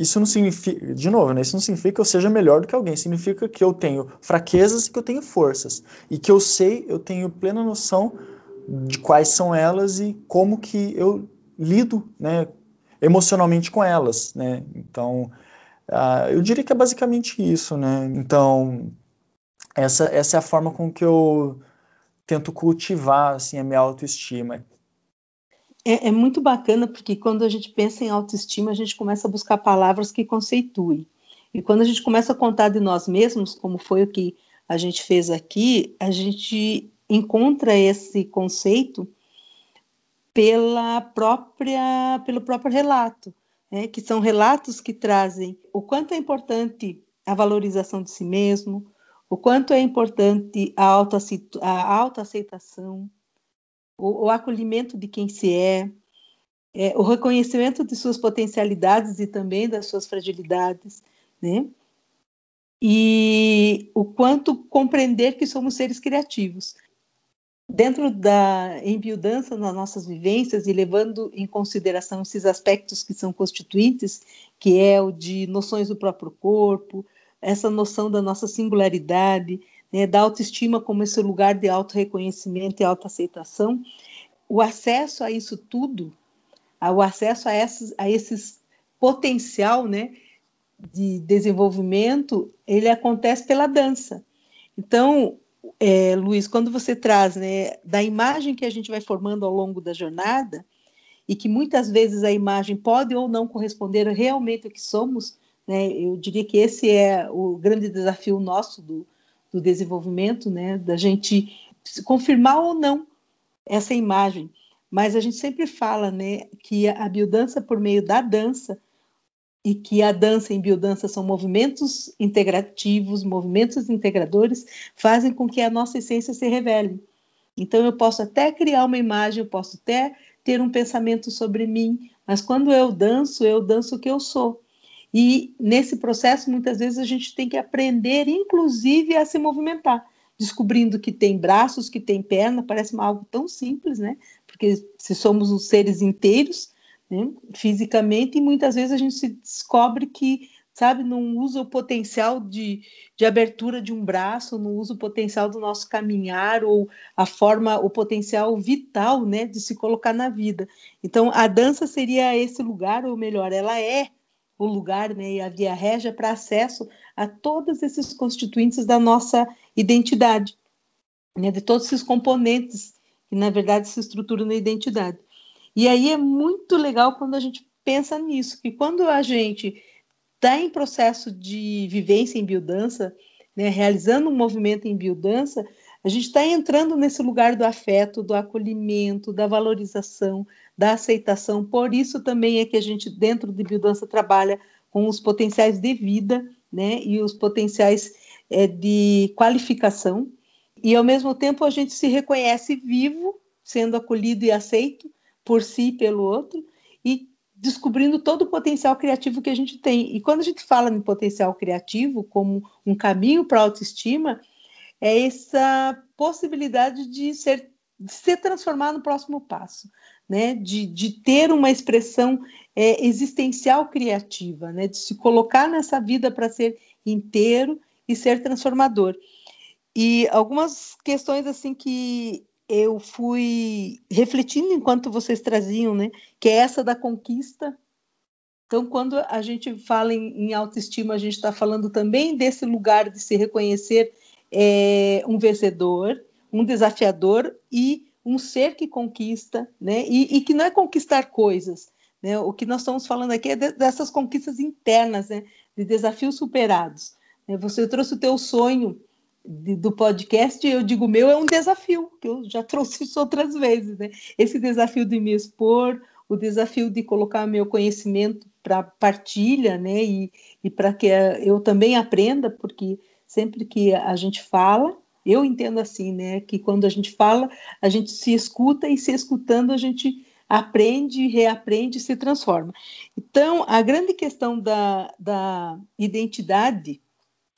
isso não significa, de novo, né, isso não significa que eu seja melhor do que alguém, significa que eu tenho fraquezas e que eu tenho forças. E que eu sei, eu tenho plena noção de quais são elas e como que eu lido né, emocionalmente com elas. Né? Então, uh, eu diria que é basicamente isso. Né? Então, essa, essa é a forma com que eu tento cultivar assim a minha autoestima. É, é, muito bacana porque quando a gente pensa em autoestima, a gente começa a buscar palavras que conceituem. E quando a gente começa a contar de nós mesmos, como foi o que a gente fez aqui, a gente encontra esse conceito pela própria, pelo próprio relato, né? que são relatos que trazem o quanto é importante a valorização de si mesmo, o quanto é importante a, a autoaceitação, o, o, acolhimento de quem se é, é, o reconhecimento de suas potencialidades e também das suas fragilidades, né? E o quanto compreender que somos seres criativos. Dentro da embiodança nas nossas vivências e levando em consideração esses aspectos que são constituintes, que é o de noções do próprio corpo, essa noção da nossa singularidade, né, da autoestima como esse lugar de auto-reconhecimento e autoaceitação, o acesso a isso tudo, o acesso a esses, a esses potencial né, de desenvolvimento, ele acontece pela dança. Então, é, Luiz, quando você traz né, da imagem que a gente vai formando ao longo da jornada, e que muitas vezes a imagem pode ou não corresponder realmente ao que somos, né? Eu diria que esse é o grande desafio nosso do, do desenvolvimento, né? da gente confirmar ou não essa imagem. Mas a gente sempre fala né, que a biodança, por meio da dança, e que a dança em biodança são movimentos integrativos, movimentos integradores, fazem com que a nossa essência se revele. Então, eu posso até criar uma imagem, eu posso até ter um pensamento sobre mim, mas quando eu danço, eu danço o que eu sou. E nesse processo, muitas vezes, a gente tem que aprender, inclusive, a se movimentar, descobrindo que tem braços, que tem perna, parece algo tão simples, né? Porque se somos os seres inteiros, né, fisicamente, e muitas vezes a gente se descobre que, sabe, não usa o potencial de, de abertura de um braço, não usa o potencial do nosso caminhar, ou a forma, o potencial vital, né, de se colocar na vida. Então, a dança seria esse lugar, ou melhor, ela é o lugar né, e a via régia para acesso a todos esses constituintes da nossa identidade, né, de todos esses componentes que, na verdade, se estruturam na identidade. E aí é muito legal quando a gente pensa nisso, que quando a gente está em processo de vivência em biodança, né, realizando um movimento em biodança, a gente está entrando nesse lugar do afeto, do acolhimento, da valorização, da aceitação. Por isso também é que a gente, dentro de biodança, trabalha com os potenciais de vida né, e os potenciais é, de qualificação. E, ao mesmo tempo, a gente se reconhece vivo, sendo acolhido e aceito por si e pelo outro, e descobrindo todo o potencial criativo que a gente tem. E quando a gente fala em potencial criativo como um caminho para a autoestima, é essa possibilidade de ser de se transformar no próximo passo, né? de, de ter uma expressão é, existencial criativa, né? de se colocar nessa vida para ser inteiro e ser transformador. E algumas questões assim que eu fui refletindo enquanto vocês traziam, né? Que é essa da conquista. Então, quando a gente fala em, em autoestima, a gente está falando também desse lugar de se reconhecer é, um vencedor, um desafiador e um ser que conquista, né? E, e, que não é conquistar coisas, né? O que nós estamos falando aqui é de, dessas conquistas internas, né? De desafios superados. Né? Você trouxe o teu sonho de, do podcast, eu digo meu é um desafio que eu já trouxe isso outras vezes, né? Esse desafio de me expor, o desafio de colocar meu conhecimento para partilha, né? E, e para que eu também aprenda, porque sempre que a gente fala, eu entendo assim, né? Que quando a gente fala, a gente se escuta e se escutando a gente aprende, reaprende e se transforma. Então, a grande questão da, da identidade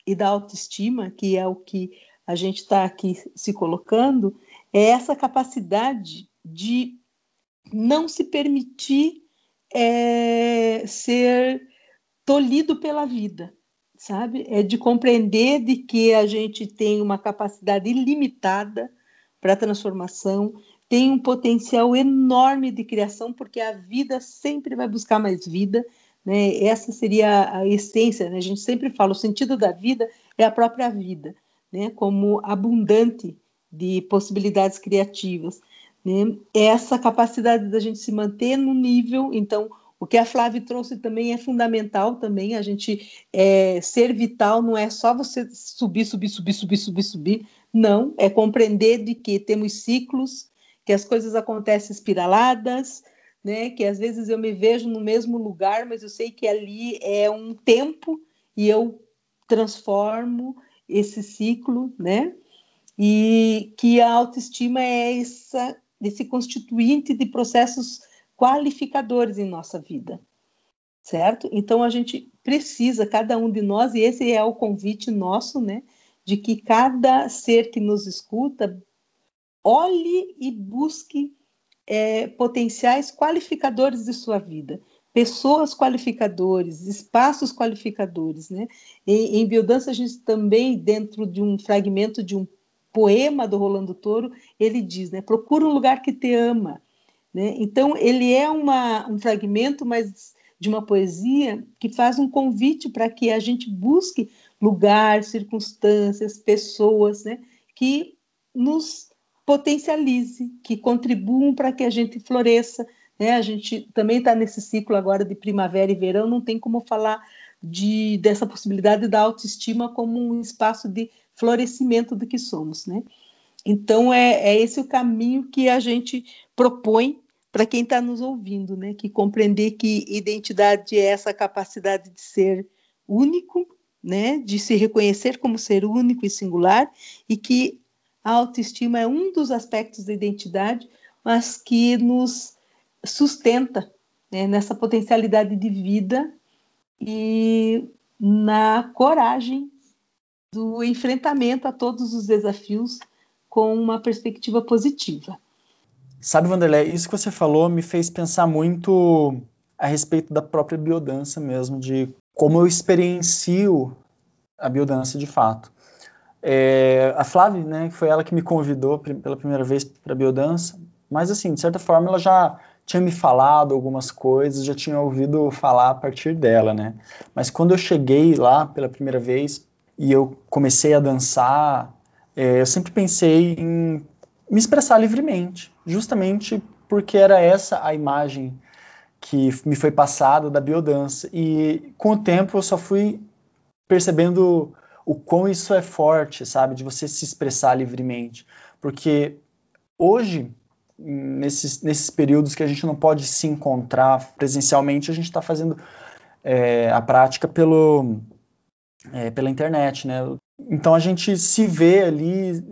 e da autoestima, que é o que a gente está aqui se colocando, é essa capacidade de não se permitir é, ser tolhido pela vida sabe? É de compreender de que a gente tem uma capacidade ilimitada para transformação, tem um potencial enorme de criação, porque a vida sempre vai buscar mais vida, né? Essa seria a essência, né? A gente sempre fala, o sentido da vida é a própria vida, né? Como abundante de possibilidades criativas, né? Essa capacidade da gente se manter no nível, então, o que a Flávia trouxe também é fundamental também, a gente é, ser vital não é só você subir, subir, subir, subir, subir, subir, não, é compreender de que temos ciclos, que as coisas acontecem espiraladas, né, que às vezes eu me vejo no mesmo lugar, mas eu sei que ali é um tempo e eu transformo esse ciclo, né? E que a autoestima é essa, esse constituinte de processos qualificadores em nossa vida, certo? Então a gente precisa, cada um de nós, e esse é o convite nosso, né, de que cada ser que nos escuta olhe e busque é, potenciais qualificadores de sua vida, pessoas qualificadores, espaços qualificadores, né? Em, em biodança a gente também dentro de um fragmento de um poema do Rolando Toro, ele diz, né? Procura um lugar que te ama, né? Então, ele é uma, um fragmento mas de uma poesia que faz um convite para que a gente busque lugar, circunstâncias, pessoas né? que nos potencialize, que contribuam para que a gente floresça. Né? A gente também está nesse ciclo agora de primavera e verão, não tem como falar de, dessa possibilidade da autoestima como um espaço de florescimento do que somos. Né? Então, é, é esse o caminho que a gente propõe para quem está nos ouvindo, né? Que compreender que identidade é essa capacidade de ser único, né? De se reconhecer como ser único e singular, e que a autoestima é um dos aspectos da identidade, mas que nos sustenta né? nessa potencialidade de vida e na coragem do enfrentamento a todos os desafios com uma perspectiva positiva. Sabe, Vanderlei, isso que você falou me fez pensar muito a respeito da própria biodança mesmo, de como eu experiencio a biodança de fato. É, a Flávia, né, foi ela que me convidou pela primeira vez para biodança, mas assim, de certa forma ela já tinha me falado algumas coisas, já tinha ouvido falar a partir dela, né? Mas quando eu cheguei lá pela primeira vez e eu comecei a dançar, é, eu sempre pensei em me expressar livremente, justamente porque era essa a imagem que me foi passada da biodança. E com o tempo eu só fui percebendo o quão isso é forte, sabe, de você se expressar livremente. Porque hoje, nesses, nesses períodos que a gente não pode se encontrar presencialmente, a gente está fazendo é, a prática pelo, é, pela internet, né? Então a gente se vê ali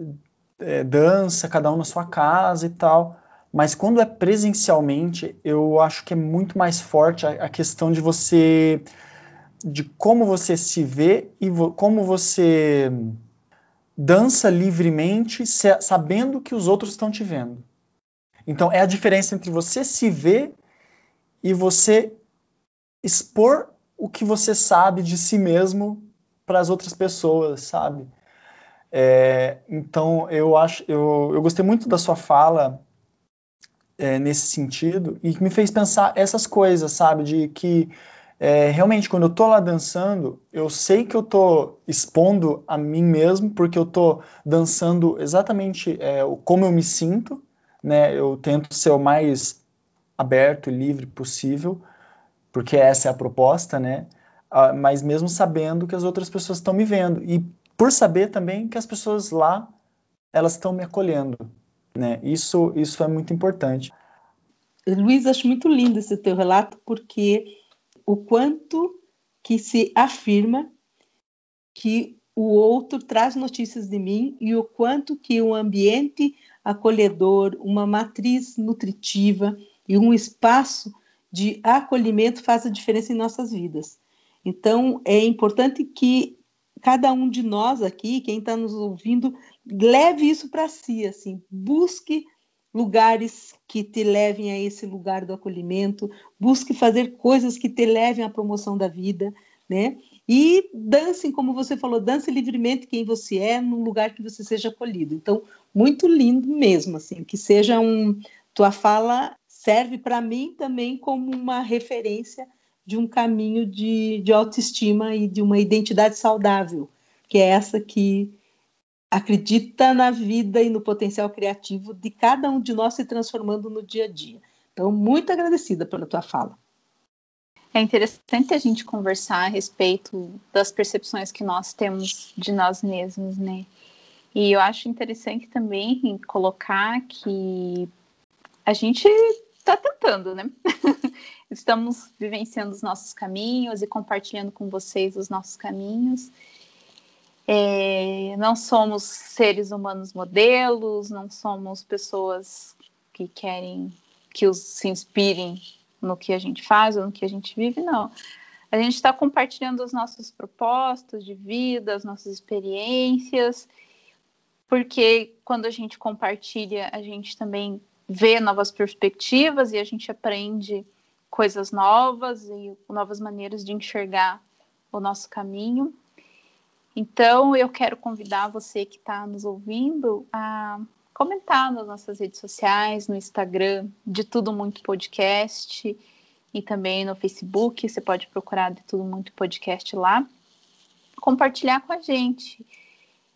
é, dança, cada um na sua casa e tal. Mas quando é presencialmente, eu acho que é muito mais forte a, a questão de você. de como você se vê e vo, como você dança livremente, se, sabendo que os outros estão te vendo. Então, é a diferença entre você se ver e você expor o que você sabe de si mesmo para as outras pessoas, sabe? É, então, eu acho, eu, eu gostei muito da sua fala é, nesse sentido e me fez pensar essas coisas, sabe? De que é, realmente quando eu tô lá dançando, eu sei que eu tô expondo a mim mesmo, porque eu tô dançando exatamente é, como eu me sinto, né? Eu tento ser o mais aberto e livre possível, porque essa é a proposta, né? Ah, mas mesmo sabendo que as outras pessoas estão me vendo. E por saber também que as pessoas lá elas estão me acolhendo, né? Isso isso é muito importante. Luiz, acho muito lindo esse teu relato porque o quanto que se afirma que o outro traz notícias de mim e o quanto que um ambiente acolhedor, uma matriz nutritiva e um espaço de acolhimento faz a diferença em nossas vidas. Então, é importante que cada um de nós aqui, quem está nos ouvindo, leve isso para si, assim, busque lugares que te levem a esse lugar do acolhimento, busque fazer coisas que te levem à promoção da vida, né? E dancem, como você falou, dance livremente quem você é, num lugar que você seja acolhido. Então, muito lindo mesmo, assim, que seja um. Tua fala serve para mim também como uma referência de um caminho de, de autoestima e de uma identidade saudável, que é essa que acredita na vida e no potencial criativo de cada um de nós se transformando no dia a dia. Então, muito agradecida pela tua fala. É interessante a gente conversar a respeito das percepções que nós temos de nós mesmos, né? E eu acho interessante também colocar que a gente está tentando, né? Estamos vivenciando os nossos caminhos e compartilhando com vocês os nossos caminhos. É, não somos seres humanos modelos, não somos pessoas que querem que os se inspirem no que a gente faz ou no que a gente vive, não. A gente está compartilhando os nossos propósitos de vida, as nossas experiências, porque quando a gente compartilha, a gente também vê novas perspectivas e a gente aprende coisas novas e novas maneiras de enxergar o nosso caminho. Então, eu quero convidar você que está nos ouvindo a comentar nas nossas redes sociais, no Instagram, de Tudo Muito Podcast, e também no Facebook. Você pode procurar de Tudo Muito Podcast lá. Compartilhar com a gente.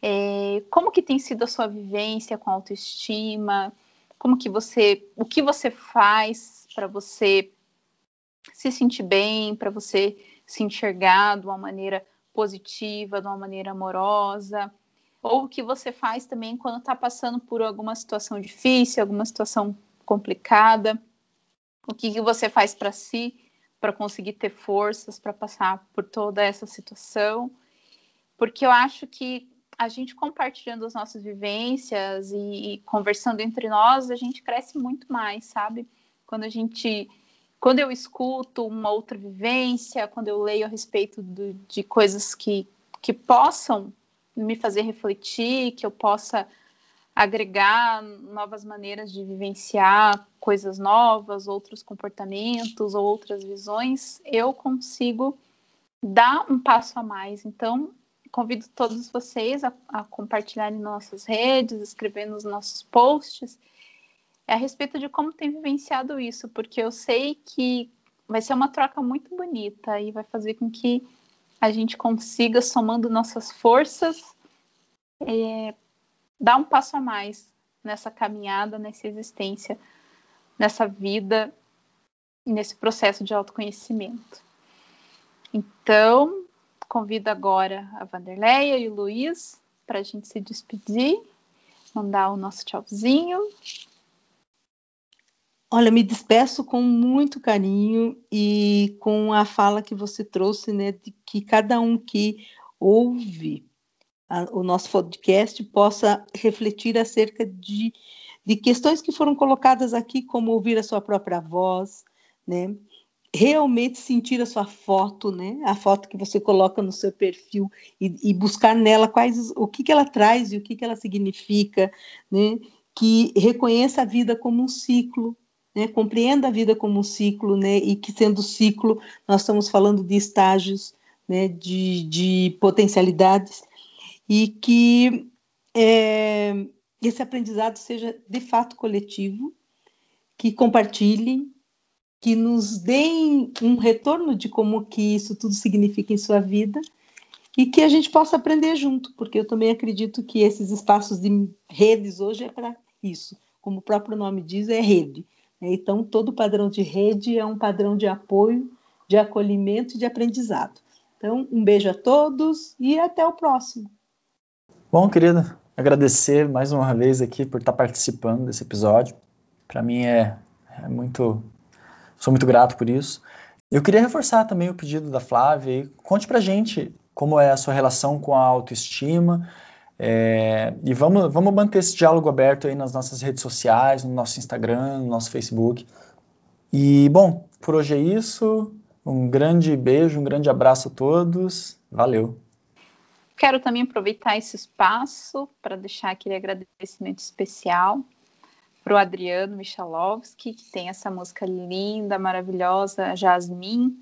É, como que tem sido a sua vivência com autoestima? Como que você, o que você faz para você se sentir bem, para você se enxergar de uma maneira positiva, de uma maneira amorosa, ou o que você faz também quando está passando por alguma situação difícil, alguma situação complicada, o que, que você faz para si para conseguir ter forças para passar por toda essa situação, porque eu acho que a gente compartilhando as nossas vivências e, e conversando entre nós, a gente cresce muito mais, sabe? Quando a gente quando eu escuto uma outra vivência, quando eu leio a respeito do, de coisas que, que possam me fazer refletir, que eu possa agregar novas maneiras de vivenciar coisas novas, outros comportamentos ou outras visões, eu consigo dar um passo a mais. Então, convido todos vocês a, a compartilharem nossas redes, escrever nos nossos posts é a respeito de como tem vivenciado isso, porque eu sei que vai ser uma troca muito bonita e vai fazer com que a gente consiga, somando nossas forças, é, dar um passo a mais nessa caminhada, nessa existência, nessa vida, nesse processo de autoconhecimento. Então, convido agora a Vanderleia e o Luiz para a gente se despedir, mandar o nosso tchauzinho Olha, me despeço com muito carinho e com a fala que você trouxe, né, de que cada um que ouve a, o nosso podcast possa refletir acerca de, de questões que foram colocadas aqui, como ouvir a sua própria voz, né, realmente sentir a sua foto, né, a foto que você coloca no seu perfil e, e buscar nela quais o que, que ela traz e o que, que ela significa, né, que reconheça a vida como um ciclo, né, compreenda a vida como um ciclo, né, e que sendo ciclo, nós estamos falando de estágios, né, de, de potencialidades, e que é, esse aprendizado seja de fato coletivo, que compartilhem, que nos deem um retorno de como que isso tudo significa em sua vida e que a gente possa aprender junto, porque eu também acredito que esses espaços de redes hoje é para isso, como o próprio nome diz, é rede. Né? Então, todo padrão de rede é um padrão de apoio, de acolhimento e de aprendizado. Então, um beijo a todos e até o próximo. Bom, querida, agradecer mais uma vez aqui por estar participando desse episódio. Para mim é, é, muito. Sou muito grato por isso. Eu queria reforçar também o pedido da Flávia. Conte pra gente como é a sua relação com a autoestima. É, e vamos, vamos manter esse diálogo aberto aí nas nossas redes sociais, no nosso Instagram, no nosso Facebook. E, bom, por hoje é isso. Um grande beijo, um grande abraço a todos. Valeu. Quero também aproveitar esse espaço para deixar aquele agradecimento especial para o Adriano Michalovski, que tem essa música linda, maravilhosa, Jasmine,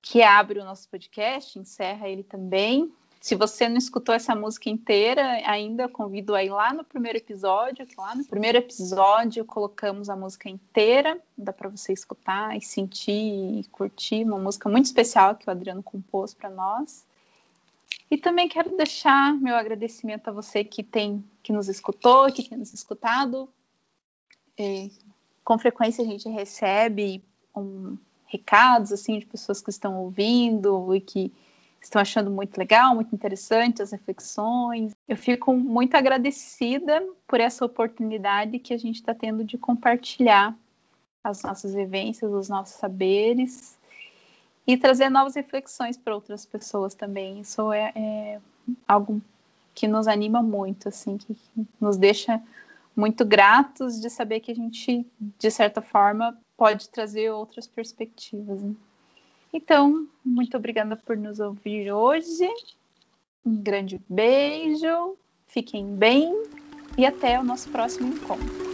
que abre o nosso podcast, encerra ele também. Se você não escutou essa música inteira ainda, convido a ir lá no primeiro episódio, que lá no primeiro episódio colocamos a música inteira, dá para você escutar e sentir e curtir, uma música muito especial que o Adriano compôs para nós. E também quero deixar meu agradecimento a você que tem que nos escutou, que tem nos escutado. E, com frequência a gente recebe um, recados assim de pessoas que estão ouvindo e que estão achando muito legal, muito interessante as reflexões. Eu fico muito agradecida por essa oportunidade que a gente está tendo de compartilhar as nossas vivências, os nossos saberes e trazer novas reflexões para outras pessoas também. Isso é, é, algo que nos anima muito, assim, que nos deixa muito gratos de saber que a gente, de certa forma, pode trazer outras perspectivas. Né? Então, muito obrigada por nos ouvir hoje. Um grande beijo, fiquem bem e até o nosso próximo encontro.